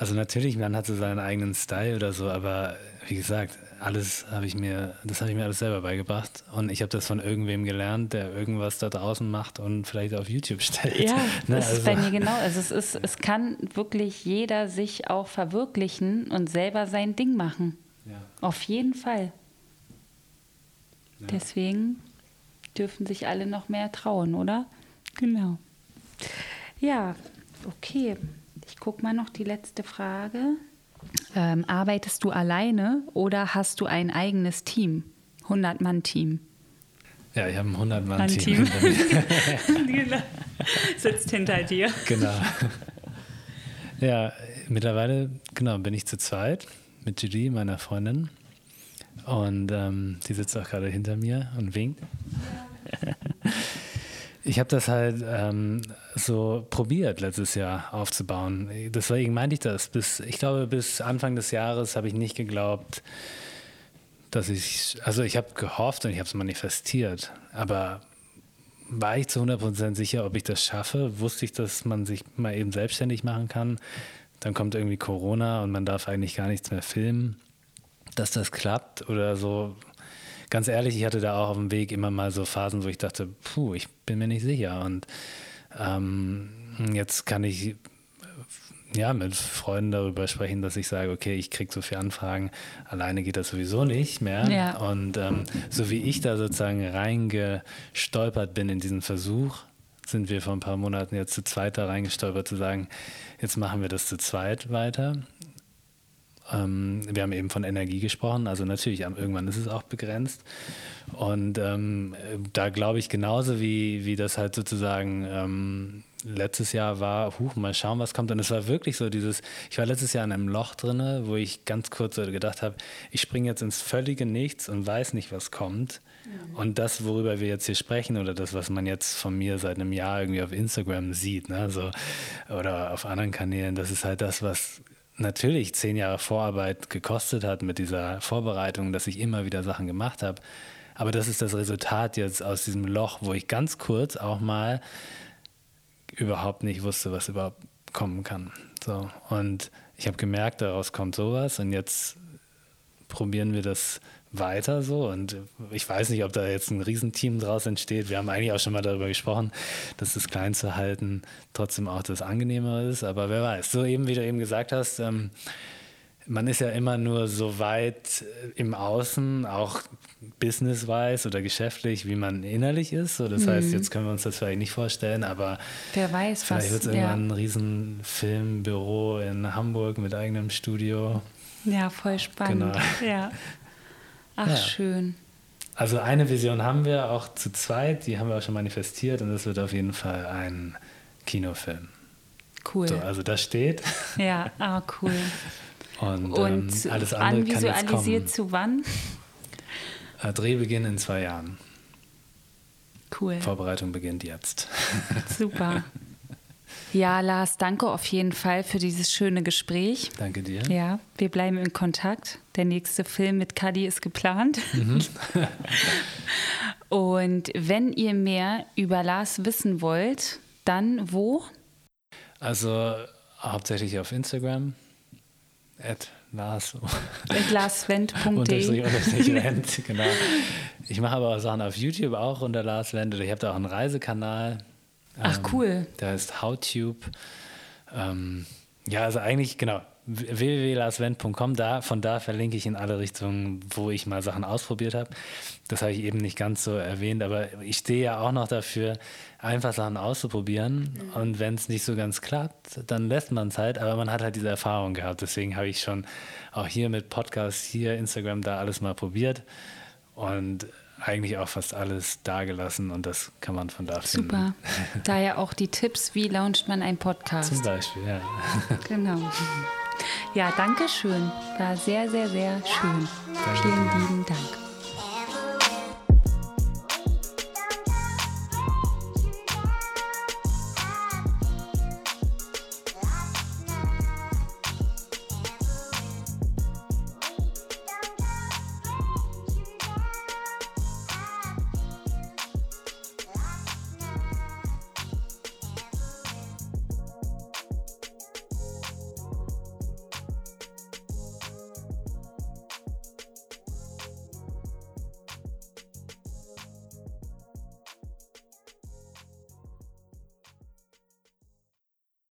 Also natürlich, man hat so seinen eigenen Style oder so, aber wie gesagt, alles habe ich mir, das habe ich mir alles selber beigebracht und ich habe das von irgendwem gelernt, der irgendwas da draußen macht und vielleicht auf YouTube stellt. Ja, <laughs> ne? das also. ist bei mir genau. Also es ist, es kann wirklich jeder sich auch verwirklichen und selber sein Ding machen. Ja. Auf jeden Fall. Ja. Deswegen dürfen sich alle noch mehr trauen, oder? Genau. Ja, okay. Ich gucke mal noch die letzte Frage. Ähm, arbeitest du alleine oder hast du ein eigenes Team? 100-Mann-Team. Ja, ich habe ein 100-Mann-Team. genau. <laughs> Sitzt hinter dir. Genau. Ja, mittlerweile genau, bin ich zu zweit mit Gigi, meiner Freundin. Und ähm, die sitzt auch gerade hinter mir und winkt. <laughs> Ich habe das halt ähm, so probiert letztes Jahr aufzubauen. Deswegen meinte ich das. Bis, ich glaube, bis Anfang des Jahres habe ich nicht geglaubt, dass ich, also ich habe gehofft und ich habe es manifestiert, aber war ich zu 100% sicher, ob ich das schaffe? Wusste ich, dass man sich mal eben selbstständig machen kann? Dann kommt irgendwie Corona und man darf eigentlich gar nichts mehr filmen. Dass das klappt oder so, ganz ehrlich, ich hatte da auch auf dem Weg immer mal so Phasen, wo ich dachte, puh, ich bin mir nicht sicher. Und ähm, jetzt kann ich ja, mit Freunden darüber sprechen, dass ich sage, okay, ich kriege so viele Anfragen, alleine geht das sowieso nicht mehr. Ja. Und ähm, so wie ich da sozusagen reingestolpert bin in diesen Versuch, sind wir vor ein paar Monaten jetzt zu zweit da reingestolpert, zu sagen, jetzt machen wir das zu zweit weiter. Ähm, wir haben eben von Energie gesprochen, also natürlich, irgendwann ist es auch begrenzt. Und ähm, da glaube ich genauso, wie, wie das halt sozusagen ähm, letztes Jahr war, huch, mal schauen, was kommt. Und es war wirklich so dieses, ich war letztes Jahr in einem Loch drin, wo ich ganz kurz so gedacht habe, ich springe jetzt ins völlige Nichts und weiß nicht, was kommt. Mhm. Und das, worüber wir jetzt hier sprechen, oder das, was man jetzt von mir seit einem Jahr irgendwie auf Instagram sieht, ne, so, oder auf anderen Kanälen, das ist halt das, was natürlich zehn Jahre Vorarbeit gekostet hat mit dieser Vorbereitung, dass ich immer wieder Sachen gemacht habe. Aber das ist das Resultat jetzt aus diesem Loch, wo ich ganz kurz auch mal überhaupt nicht wusste, was überhaupt kommen kann. So. Und ich habe gemerkt, daraus kommt sowas und jetzt probieren wir das weiter so. Und ich weiß nicht, ob da jetzt ein Riesenteam draus entsteht. Wir haben eigentlich auch schon mal darüber gesprochen, dass das klein zu halten trotzdem auch das Angenehmere ist. Aber wer weiß, so eben, wie du eben gesagt hast, ähm, man ist ja immer nur so weit im Außen, auch business-wise oder geschäftlich, wie man innerlich ist. So, das mhm. heißt, jetzt können wir uns das vielleicht nicht vorstellen, aber wer weiß, vielleicht wird es irgendwann ja. ein riesen Filmbüro in Hamburg mit eigenem Studio. Ja, voll spannend. Genau. Ja. Ach, ja. schön. Also eine Vision haben wir auch zu zweit, die haben wir auch schon manifestiert und das wird auf jeden Fall ein Kinofilm. Cool. So, also das steht. Ja, ah, cool. Und, <laughs> und ähm, alles andere anvisualisiert zu wann? Äh, Drehbeginn in zwei Jahren. Cool. Vorbereitung beginnt jetzt. Super. <laughs> Ja, Lars, danke auf jeden Fall für dieses schöne Gespräch. Danke dir. Ja, wir bleiben in Kontakt. Der nächste Film mit Kadi ist geplant. Mhm. <laughs> Und wenn ihr mehr über Lars wissen wollt, dann wo? Also hauptsächlich auf Instagram. At Lars. larswendt.de. genau. Ich mache aber auch Sachen auf YouTube auch unter Lars Wendt ich habe da auch einen Reisekanal. Ach ähm, cool. Der heißt HowTube. Ähm, ja, also eigentlich, genau, www.larswendt.com, da, von da verlinke ich in alle Richtungen, wo ich mal Sachen ausprobiert habe. Das habe ich eben nicht ganz so erwähnt, aber ich stehe ja auch noch dafür, einfach Sachen auszuprobieren. Mhm. Und wenn es nicht so ganz klappt, dann lässt man es halt, aber man hat halt diese Erfahrung gehabt. Deswegen habe ich schon auch hier mit Podcasts, hier Instagram, da alles mal probiert. Und eigentlich auch fast alles dagelassen und das kann man von da finden. Super. <laughs> Daher auch die Tipps, wie launcht man einen Podcast. Zum Beispiel, ja. <laughs> Genau. Ja, danke schön. War sehr, sehr, sehr schön. Danke Vielen lieben Dank.